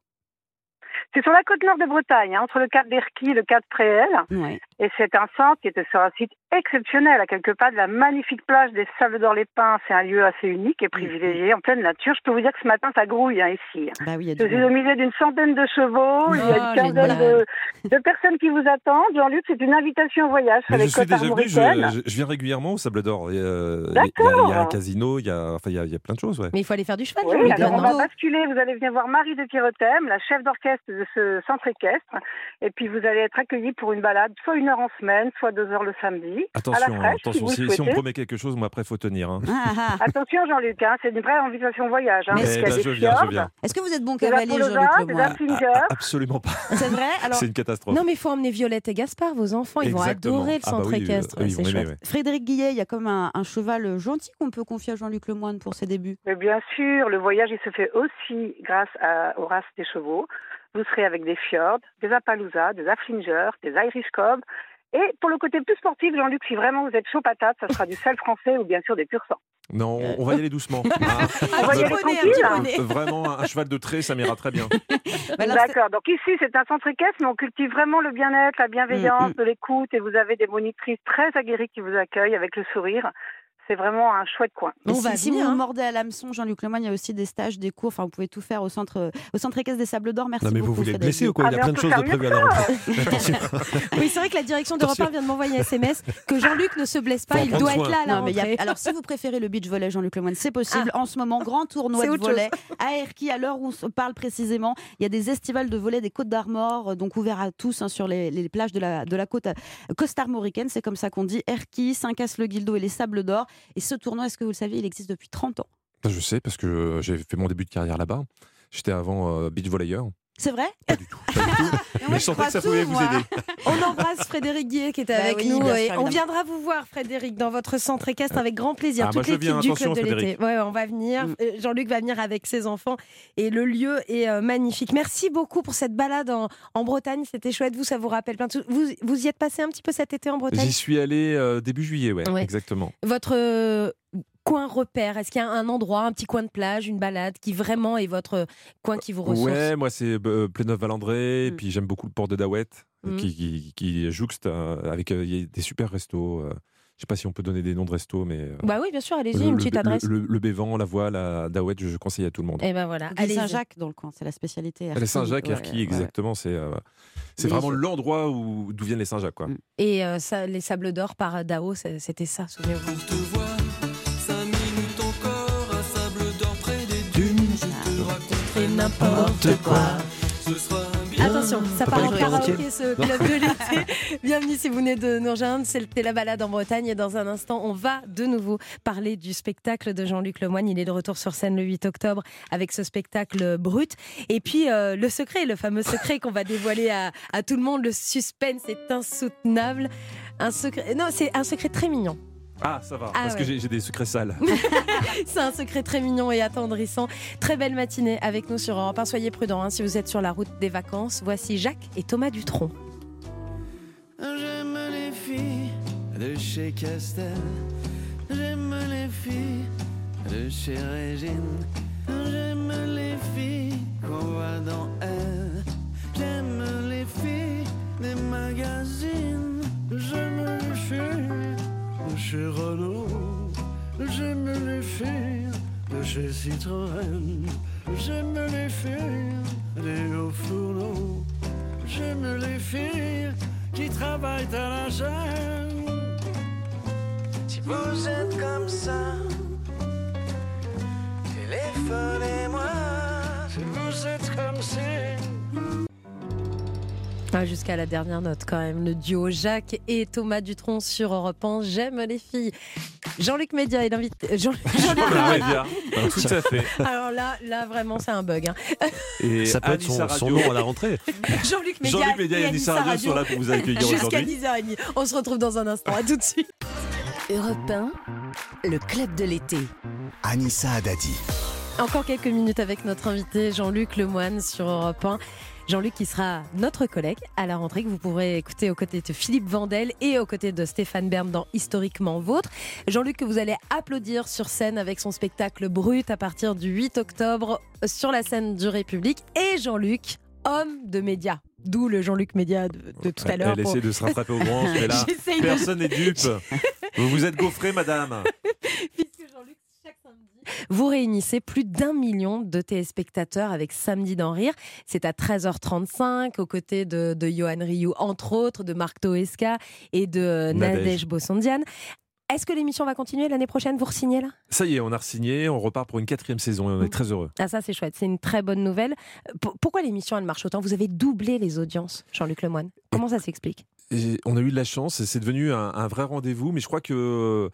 S13: C'est sur la côte nord de Bretagne, hein, entre le cap d'Erquy et le cap Préel.
S5: Ouais.
S13: Et c'est un centre qui était sur un site exceptionnel, à quelques pas de la magnifique plage des Sables d'Or les Pins. C'est un lieu assez unique et privilégié en pleine nature. Je peux vous dire que ce matin, ça grouille hein, ici.
S5: Bah oui, il y a
S13: Je suis au milieu d'une centaine de chevaux, il y a une quinzaine de, de personnes qui vous attendent. Jean-Luc, c'est une invitation au voyage sur
S4: je suis
S13: côtes
S4: déjà venu,
S13: armoricaines.
S4: je, je- viens régulièrement au Sable d'Or. Il y a- il y un casino, il y a, enfin, il y a, il y a plein de choses. Ouais.
S3: Mais il faut aller faire du cheval,
S13: Oui, alors on va basculer. Vous allez venir voir Marie de Kirothem, la chef d'orchestre de ce centre équestre. Et puis vous allez être accueillis pour une balade, soit une heure en semaine, soit deux heures le samedi.
S4: Attention, hein,
S13: fraîche,
S4: attention
S13: si
S4: on promet quelque chose, moi après, faut tenir. hein.
S5: Ah, ah.
S13: Attention Jean-Luc, hein, c'est une vraie invitation voyage. Hein, parce qu'il y a des
S4: je viens, je
S13: fjords,
S4: viens.
S5: Est-ce que vous êtes bon cavalier Jean-Luc.
S4: Ah, Absolument pas.
S5: C'est vrai Alors
S4: C'est une catastrophe.
S3: Non, mais il faut emmener Violette et Gaspard, vos enfants. Ils
S4: Exactement.
S3: vont adorer le
S4: Ah bah
S3: centre
S4: oui, euh,
S3: équestre.
S4: oui,
S3: c'est
S4: ouais.
S5: Frédéric Guillet, il y a comme un, un cheval gentil qu'on peut confier à Jean-Luc Lemoyne pour ses débuts.
S13: Mais bien sûr, le voyage il se fait aussi grâce à- aux races des chevaux. Vous serez avec des fjords, des Appaloosa, des Afflinger, des Irish Cob. Et pour le côté plus sportif, Jean-Luc, si vraiment vous êtes chaud patate, ça sera du sel français ou bien sûr des pur sang.
S4: Non, on, on va y aller doucement. hein.
S13: On va y aller tranquille. hein.
S4: Vraiment, un cheval de trait, ça m'ira très bien.
S5: Bah
S13: D'accord. Donc ici, c'est un centre équestre, mais on cultive vraiment le bien-être, la bienveillance,
S5: Mm,
S13: de l'écoute, et vous avez des monitrices très aguerries qui vous accueillent avec le sourire. C'est vraiment un chouette coin.
S3: On
S5: si,
S3: va
S5: si
S3: venir,
S5: vous
S3: hein.
S5: mordez à l'hameçon, Jean-Luc Lemoyne, il y a aussi des stages, des cours. Enfin, vous pouvez tout faire au centre, au centre équestre des Sables d'Or. Merci
S6: Non, mais vous
S5: beaucoup.
S6: voulez le
S5: Frédéric
S6: blesser ou quoi?
S13: Ah,
S6: Il y a
S13: mais
S6: plein de choses de prévues à la rentrée.
S3: Oui, c'est vrai que la direction d'Europe 1 vient de m'envoyer un SMS que Jean-Luc ne se blesse pas. Il doit être là à la
S5: Non, mais il y a-
S3: rentrée.
S5: alors, si vous préférez le beach volley, Jean-Luc Lemoyne, c'est possible. En ce moment, grand tournoi de volley à Erquy, à l'heure où on se parle précisément. Il y a des estivales de volley des Côtes d'Armor, euh, donc ouverts à tous hein, sur les, les plages de la, de la côte euh, costarmoricaine. C'est comme ça qu'on dit. Erquy, Saint-Casse-le-Guildo et les Sables d'Or. Et ce tournoi, est-ce que vous le saviez, il existe depuis 30 ans?
S4: Je sais, parce que j'ai fait mon début de carrière là-bas. J'étais avant euh, beach volleyeur.
S5: C'est vrai?
S4: Pas du tout. Mais je sentais que ça pouvait vous aider.
S3: On embrasse Frédéric Guillet qui est
S5: Bah
S3: avec
S5: oui,
S3: nous et on viendra vous voir Frédéric dans votre centre équestre avec grand plaisir.
S4: Ah, moi,
S3: Toute
S4: je
S3: l'équipe
S4: viens,
S3: du club de l'été. Ouais, on va venir.
S5: Mm.
S3: Euh, Jean-Luc va venir avec ses enfants et le lieu est euh, magnifique. Merci beaucoup pour cette balade en, en Bretagne. C'était chouette. Vous, ça vous rappelle plein de choses. Vous, vous y êtes passé un petit peu cet été en Bretagne?
S4: J'y suis allé euh, début juillet, ouais,
S3: Ouais.
S4: exactement.
S3: Votre euh, coin repère, est-ce qu'il y a un endroit, un petit coin de plage, une balade qui vraiment est votre coin qui vous ressource?
S4: Ouais, moi c'est euh, Pléneuf-Valandré, et
S3: Mm.
S4: puis j'aime beaucoup le port de Daouette,
S3: Mm.
S4: qui, qui, qui jouxte euh, avec euh, il y a des super restos. euh, je sais pas si on peut donner des noms de restos, mais. euh,
S3: Bah oui, bien sûr, allez-y,
S4: le,
S3: une petite
S4: le-
S3: adresse.
S4: Le, le Bévan, la voile, la Daouette, je, conseille à tout le monde.
S3: Et ben voilà,
S5: Les
S3: allez
S5: Saint-Jacques dans le coin, c'est la spécialité.
S4: Les
S5: Erquy.
S4: Saint-Jacques,
S5: Ouais,
S4: Erquy,
S5: ouais.
S4: exactement, c'est euh, c'est
S5: Les-
S4: vraiment l'endroit où d'où viennent les Saint-Jacques. Quoi.
S5: Mm.
S3: Et euh, ça, les sables d'or par Dao, c'était ça, souvenez-vous. N'importe
S16: quoi. Ce sera bien.
S3: Attention, ça part en karaoké ce club de l'été. Bienvenue si vous venez de nous rejoindre. C'était la balade en Bretagne et dans un instant, on va de nouveau parler du spectacle de Jean-Luc Lemoyne. Il est de retour sur scène le 8 octobre avec ce spectacle brut. Et puis euh, le secret, le fameux secret qu'on va dévoiler à, à tout le monde. Le suspense est insoutenable. Un secret, non, c'est un secret très mignon.
S4: Ah, ça va,
S3: Ah
S4: parce
S3: ouais.
S4: que j'ai des secrets sales.
S3: C'est un secret très mignon et attendrissant. Très belle matinée avec nous sur Europe 1. Soyez prudents hein, si vous êtes sur la route des vacances. Voici Jacques et Thomas Dutronc.
S16: J'aime les filles de chez Castel. J'aime les filles de chez Régine. J'aime les filles qu'on voit dans elle. J'aime les filles des magazines. J'aime les filles chez Renault. J'aime les filles de chez Citroën. J'aime les filles des hauts fourneaux. J'aime les filles qui travaillent à la chaîne. Si vous êtes comme ça, téléphonez-moi. Si vous êtes comme ça.
S3: Ah, Jusqu'à la dernière note quand même, le duo Jacques et Thomas Dutronc sur Europe 1, J'aime les filles. Jean-Luc Média est l'invité. Jean- Jean-Luc
S4: Le média. Tout à fait.
S3: Alors là, là vraiment c'est un bug. hein.
S4: Et
S6: Ça peut être son, nom à la rentrée.
S3: Jean-Luc Média,
S4: Jean-Luc Média et Anissa Radio sont là pour vous accueillir
S3: Jusqu'à
S4: aujourd'hui.
S3: 10h30. On se retrouve dans un instant. À tout de suite.
S1: Europe 1, le club de l'été.
S19: Anissa Haddadi.
S3: Encore quelques minutes avec notre invité Jean-Luc Lemoine sur Europe 1. Jean-Luc qui sera notre collègue à la rentrée, que vous pourrez écouter aux côtés de Philippe Vandel et aux côtés de Stéphane Bern dans Historiquement Vôtre. Jean-Luc que vous allez applaudir sur scène avec son spectacle Brut à partir du 8 octobre sur la scène du République. Et Jean-Luc, homme de médias. D'où le Jean-Luc Média de, de tout à l'heure.
S4: Elle
S3: pour-
S4: essaie de se rattraper aux branches, mais là, personne n'est dupe. Vous vous êtes gaufré, madame.
S3: Vous réunissez plus d'un million de téléspectateurs avec Samedi d'en rire. C'est à 13h35 aux côtés de, de Johan Rioux, entre autres, de Marc Toesca et de
S4: Nadège.
S3: Nadège Bossondiane. Est-ce que l'émission va continuer l'année prochaine? Vous re-signez là?
S4: Ça y est, on a signé, on repart pour une quatrième saison et on est très heureux.
S3: Ah ça c'est chouette, c'est une très bonne nouvelle. P- pourquoi l'émission elle marche autant? Vous avez doublé les audiences, Jean-Luc Lemoine. Comment ça s'explique?
S4: Et on a eu de la chance, et c'est devenu un, un vrai rendez-vous, mais je crois que euh,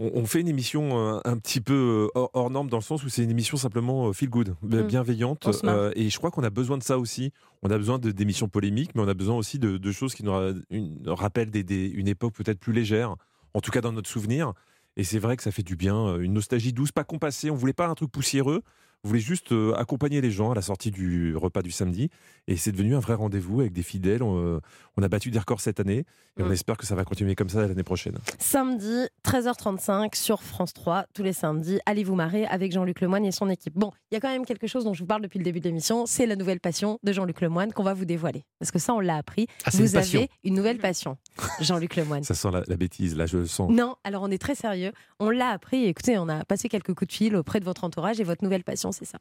S4: on, on fait une émission euh, un petit peu euh, hors, hors norme dans le sens où c'est une émission simplement euh, feel good,
S3: Mm.
S4: bienveillante, euh, et je crois qu'on a besoin de ça aussi. On a besoin d'émissions polémiques, mais on a besoin aussi de, de choses qui nous rappellent des- des- une époque peut-être plus légère, en tout cas dans notre souvenir. Et c'est vrai que ça fait du bien, une nostalgie douce, pas compassée. On voulait pas un truc poussiéreux. Voulait juste euh, accompagner les gens à la sortie du repas du samedi. Et c'est devenu un vrai rendez-vous avec des fidèles. On, euh, on a battu des records cette année. Et on
S3: Mm.
S4: espère que ça va continuer comme ça l'année prochaine.
S3: Samedi, 13h35 sur France 3, tous les samedis. Allez vous marrer avec Jean-Luc Lemoine et son équipe. Bon, il y a quand même quelque chose dont je vous parle depuis le début de l'émission, c'est la nouvelle passion de Jean-Luc Lemoine qu'on va vous dévoiler. Parce que ça, on l'a appris.
S4: Ah, une
S3: vous avez une nouvelle passion, Jean-Luc Lemoine.
S4: Ça sent la, la bêtise, là, je le sens.
S3: Non, alors on est très sérieux. On l'a appris. Écoutez, on a passé quelques coups de fil auprès de votre entourage et votre nouvelle passion, c'est ça.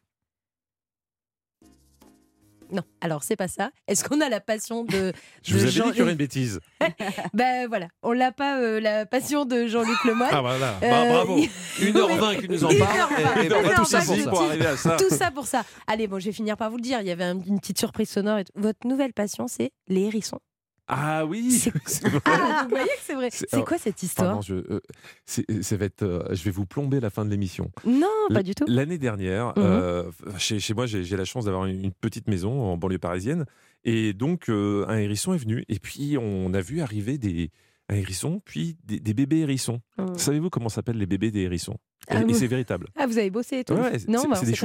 S3: Non, alors c'est pas ça. Est-ce qu'on a la passion de.
S4: Je
S3: de
S4: vous avais
S3: Jean-
S4: dit qu'il y aurait une bêtise.
S3: Ben voilà, on l'a pas euh, la passion de Jean-Luc Lemoyne.
S4: Ah, voilà.
S3: Euh,
S4: Bah, bravo.
S3: il-
S6: 1h20 qu'il nous en parle,
S3: 1h20,
S6: et- et pas tout ça pour
S3: 1h20,
S6: ça.
S4: Pour arriver à ça.
S3: Tout ça pour ça. Allez, bon, je vais finir par vous le dire. Il y avait un- une petite surprise sonore. et. Votre nouvelle passion, c'est les hérissons.
S4: Ah oui c'est vrai.
S3: Ah, vous voyez que c'est vrai.
S4: C'est- alors,
S3: quoi cette histoire
S4: je, euh, c'est- ça va être, euh, je vais vous plomber la fin de l'émission.
S3: Non, pas du tout.
S4: L'année dernière,
S3: Mhm.
S4: euh, chez, chez moi, j'ai la chance d'avoir une, une petite maison en banlieue parisienne. Et donc, un hérisson est venu. Et puis, on a vu arriver des, un hérisson, puis des, des bébés hérissons.
S3: Mhm.
S4: Savez-vous comment s'appellent les bébés des hérissons? Et,
S3: Ah,
S4: et c'est véritable.
S3: Ah, vous avez bossé et tout
S4: Ouais,
S3: Non, bah,
S4: c'est
S3: on
S4: des
S3: pas.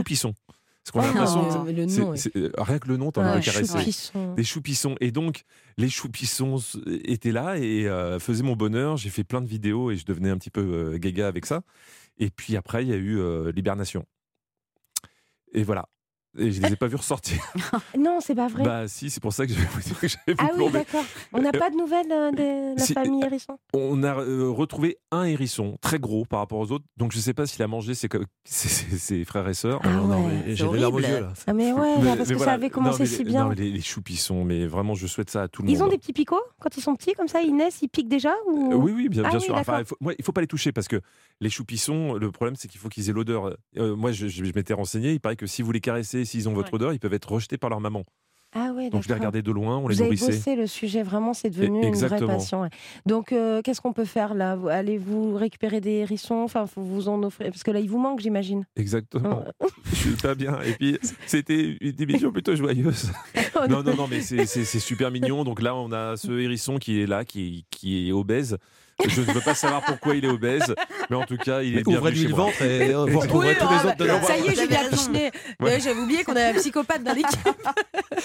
S4: Parce qu'on a
S3: Oh,
S4: l'impression
S3: le nom
S4: euh, rien que le nom, t'en
S3: Ah,
S4: as caressé.
S3: choupissons.
S4: Des choupissons. Et donc, les choupissons étaient là et euh, faisaient mon bonheur. J'ai fait plein de vidéos et je devenais un petit peu euh, gaga avec ça. Et puis après, il y a eu euh, l'hibernation. Et voilà. Et je les ai pas vus ressortir.
S3: Non, c'est pas vrai.
S4: Bah si, c'est pour ça que je vais vous dire que j'avais
S3: ah oui, d'accord. On n'a pas de nouvelles euh, de la
S4: Si,
S3: famille hérisson?
S4: On a euh, retrouvé un hérisson très gros par rapport aux autres. Donc je sais pas s'il a mangé ses, ses, ses- ses frères et sœurs.
S3: Ah ouais.
S6: j'ai des larmes aux yeux, là.
S3: Ah, mais ouais, là, parce que ça avait commencé
S4: Non, mais
S3: si
S4: les-
S3: bien.
S4: non, mais les, les choupissons, mais vraiment, je souhaite ça à tout le
S3: Ils
S4: monde.
S3: ont des petits picots quand ils sont petits, comme ça, ils naissent, ils piquent déjà ou...
S4: Euh, oui, oui, bien,
S3: Ah
S4: bien
S3: oui,
S4: sûr. Enfin, il faut, ouais, il faut pas les toucher parce que les choupissons, le problème, c'est qu'il faut qu'ils aient l'odeur. Moi, je, je- je m'étais renseigné. Il paraît que si vous les caressez, s'ils ont votre odeur, ils peuvent être rejetés par leur maman.
S3: Ah ouais,
S4: Donc je les regardais de loin, on les
S3: Vous avez
S4: nourrissait.
S3: bossé le sujet, vraiment, c'est devenu une vraie passion. ouais. Donc, euh, qu'est-ce qu'on peut faire là? Vous- Allez-vous récupérer des hérissons? Enfin, faut vous en offrir parce que là, il vous manque, j'imagine.
S4: Exactement. je suis pas bien. Et puis, c'était une émission plutôt joyeuse.
S3: Oh
S4: non, non, non, mais c'est super mignon. Donc là, on a ce hérisson qui est là, qui, qui est obèse. Je ne veux pas savoir pourquoi il est obèse, mais en tout cas, il est bien
S6: Ouvrez-lui le ventre et euh, vous retrouverez
S3: Oui,
S6: tous les autres dedans.
S3: Ça y est, Julien. Pichenet.
S4: Ouais.
S3: Ouais, J'avais oublié qu'on a un psychopathe dans l'équipe.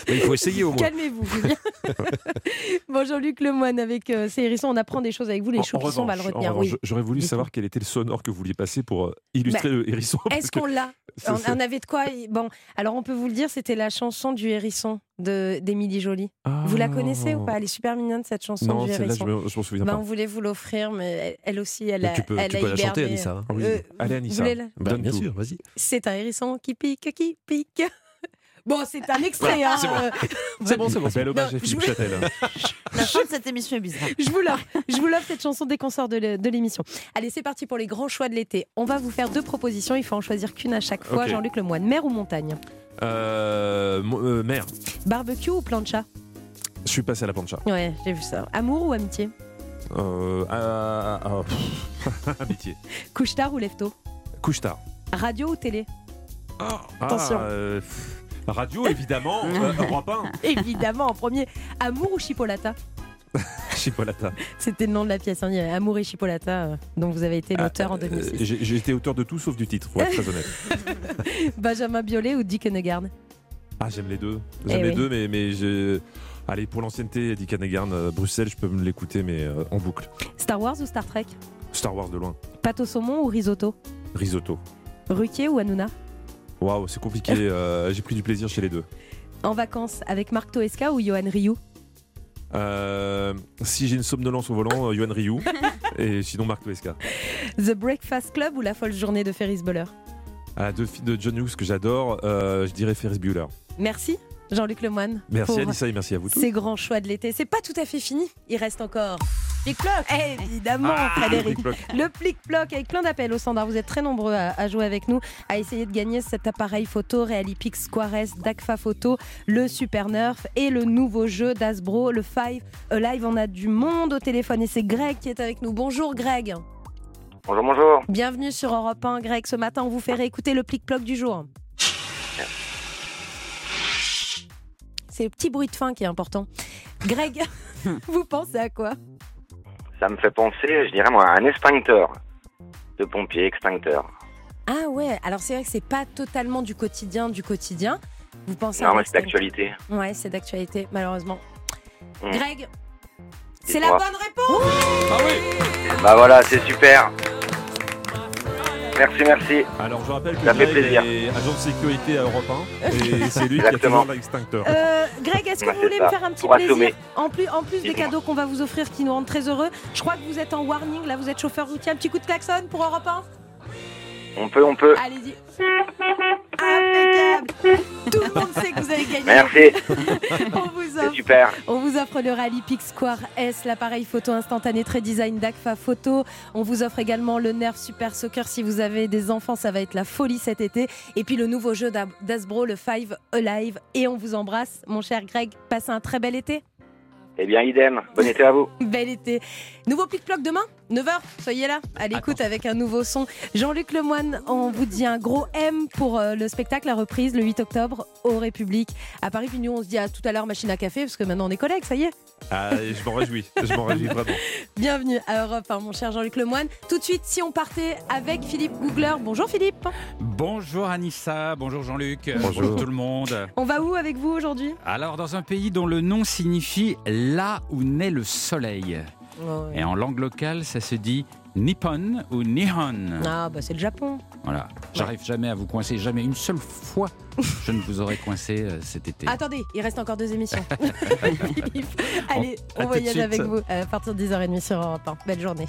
S6: Mais il faut essayer au moins.
S3: Calmez-vous, Julien. bon, Jean-Luc Lemoine, avec euh, ces hérissons, on apprend des choses avec vous. Les sont, on va le retenir. Oui.
S4: J'aurais voulu savoir quel était le sonore que vous vouliez passer pour euh, illustrer
S3: Bah,
S4: le hérisson.
S3: Est-ce qu'on l'a on, avait de quoi Bon, alors on peut vous le dire, c'était la chanson du hérisson de- d'Émilie Jolie. Vous la connaissez ou pas? Elle est super mignonne cette chanson
S4: Non,
S3: du
S4: celle-là,
S3: hérisson.
S4: je me- je m'en souviens
S3: Bah,
S4: pas.
S3: On voulait vous l'offrir, mais elle, aussi, elle
S6: Mais
S3: a,
S6: tu peux-
S3: elle
S6: tu
S3: a
S6: peux la chanter. Anissa.
S4: Oui.
S3: Euh,
S4: Allez, Anissa.
S3: la-
S6: Bah,
S4: Donne
S6: bien
S4: tout.
S6: sûr, vas-y.
S3: C'est un hérisson qui pique, qui pique. Bon, c'est un extrait. hein.
S4: c'est bon.
S3: Euh,
S6: C'est bon, c'est bon.
S4: Bel hommage à Philippe
S3: je
S4: Châtel.
S5: La fin de cette émission est bizarre.
S3: Je vous l'offre. Je vous l'offre cette chanson dès qu'on sort de l'é- de l'émission. Allez, c'est parti pour les grands choix de l'été. On va vous faire deux propositions. Il faut en choisir qu'une à chaque fois. Jean-Luc Lemoine, mer ou montagne?
S4: Euh, euh, mère,
S3: Barbecue ou plancha?
S4: Je suis passé à la plancha.
S3: Ouais, j'ai vu ça. Amour ou amitié?
S4: Euh, ah, ah, ah, amitié.
S3: Couche-tard ou lève-tôt?
S4: Couche tard.
S3: Radio ou télé?
S4: Ah,
S3: Attention.
S4: euh, radio, évidemment. euh, Europe 1.
S3: Évidemment, en premier. Amour ou chipolata
S4: Chipolata.
S3: C'était le nom de la pièce. hein. Amour et chipolata, euh, dont vous avez été l'auteur en
S4: Euh,
S3: 2006.
S4: J'ai j'ai été auteur de tout sauf du titre, pour être très honnête.
S3: Benjamin Biolay ou Dick Hennegarn
S4: Ah, j'aime les deux.
S3: Eh
S4: J'aime les
S3: oui.
S4: deux, mais, mais je... Allez, pour l'ancienneté, Dick Hanegarn, euh, Bruxelles, je peux me l'écouter, mais euh, en boucle.
S3: Star Wars ou Star Trek
S4: Star Wars de loin.
S3: Pâte au saumon ou risotto
S4: Risotto.
S3: Ruquier ou Hanouna
S4: Waouh, c'est compliqué. euh, J'ai pris du plaisir chez les deux.
S3: En vacances avec Marc Toesca ou Johan Rioux
S4: Euh, si j'ai une somnolence au volant, euh, Yohan Ryu. et sinon, Marc Toesca.
S3: The Breakfast Club ou La folle journée de Ferris Bueller
S4: Ah, deux de John Hughes que j'adore, euh, je dirais Ferris Bueller.
S3: Merci Jean-Luc Lemoine.
S4: Merci Anissa et merci à vous tous.
S3: Ces grands choix de l'été. C'est pas tout à fait fini. Il reste encore. Plic-ploc Évidemment,
S4: Ah,
S3: Frédéric. Le plic-ploc avec plein d'appels au standard. Vous êtes très nombreux à, à jouer avec nous, à essayer de gagner cet appareil photo Realipix Squares d'Agfa Photo, le Super Nerf et le nouveau jeu d'Asbro, le Five Alive. On a du monde au téléphone et c'est Greg qui est avec nous. Bonjour Greg.
S20: Bonjour, bonjour.
S3: Bienvenue sur Europe 1. Greg, ce matin, on vous fait réécouter le plic-ploc du jour. C'est le petit bruit de fin qui est important. Greg, vous pensez à quoi?
S20: Ça me fait penser, je dirais moi, à un extincteur de pompier, extincteur.
S3: Ah ouais, alors c'est vrai que c'est pas totalement du quotidien du quotidien. Vous pensez
S20: Non,
S3: à
S20: mais c'est d'actualité.
S3: Ouais, c'est d'actualité, malheureusement.
S20: Mm.
S3: Greg, c'est la bonne réponse
S4: Ah oui
S20: Bah voilà, c'est super. Merci, merci.
S4: Alors je rappelle que
S20: Ça fait
S4: Greg est agent de sécurité à Europe 1 et c'est lui qui a
S20: Exactement.
S4: toujours l'extincteur.
S3: Euh, Greg, est-ce que
S20: Ouais,
S3: vous voulez
S20: ça.
S3: me faire un petit
S20: Pour
S3: plaisir
S20: assommer.
S3: en plus, en plus des cadeaux qu'on va vous offrir qui nous rendent très heureux, je crois que vous êtes en warning, là vous êtes chauffeur routier, un petit coup de klaxon pour Europe 1
S20: On peut, on peut.
S3: Allez-y. Impeccable Tout le monde sait que vous avez gagné.
S20: Merci.
S3: On vous offre
S20: super.
S3: On vous offre le Rallye Square S, l'appareil photo instantané très design d'Agfa Photo. On vous offre également le Nerf Super Soccer. Si vous avez des enfants, ça va être la folie cet été. Et puis le nouveau jeu d'Asbro, le Five Alive. Et on vous embrasse, mon cher Greg. Passez un très bel été.
S20: Eh bien, idem. Bon été à vous.
S3: Bel été. Nouveau plic-ploc demain, 9h. Soyez là, à l'écoute avec un nouveau son. Jean-Luc Lemoine, on vous dit un gros M pour euh, le spectacle, la reprise, le 8 octobre, au République. À Paris, puis nous, on se dit à tout à l'heure, machine à café, parce que maintenant on est collègues, ça y est.
S4: Ah, je m'en réjouis, je m'en réjouis vraiment.
S3: Bienvenue à Europe, hein, mon cher Jean-Luc Lemoine. Tout de suite, si on partait avec Philippe Googler. Bonjour Philippe.
S21: Bonjour Anissa, bonjour Jean-Luc,
S4: Bonjour.
S21: tout le monde.
S3: On va où avec vous aujourd'hui?
S21: Alors dans un pays dont le nom signifie là où naît le soleil. Et en langue locale, ça se dit Nippon ou Nihon.
S3: Ah, bah c'est le Japon.
S21: Voilà. J'arrive jamais à vous coincer, jamais une seule fois je ne vous aurais coincé euh, cet été.
S3: Attendez, il reste encore deux émissions. Allez, on voyage avec vous à partir de 10h30 sur Europe 1. Belle journée.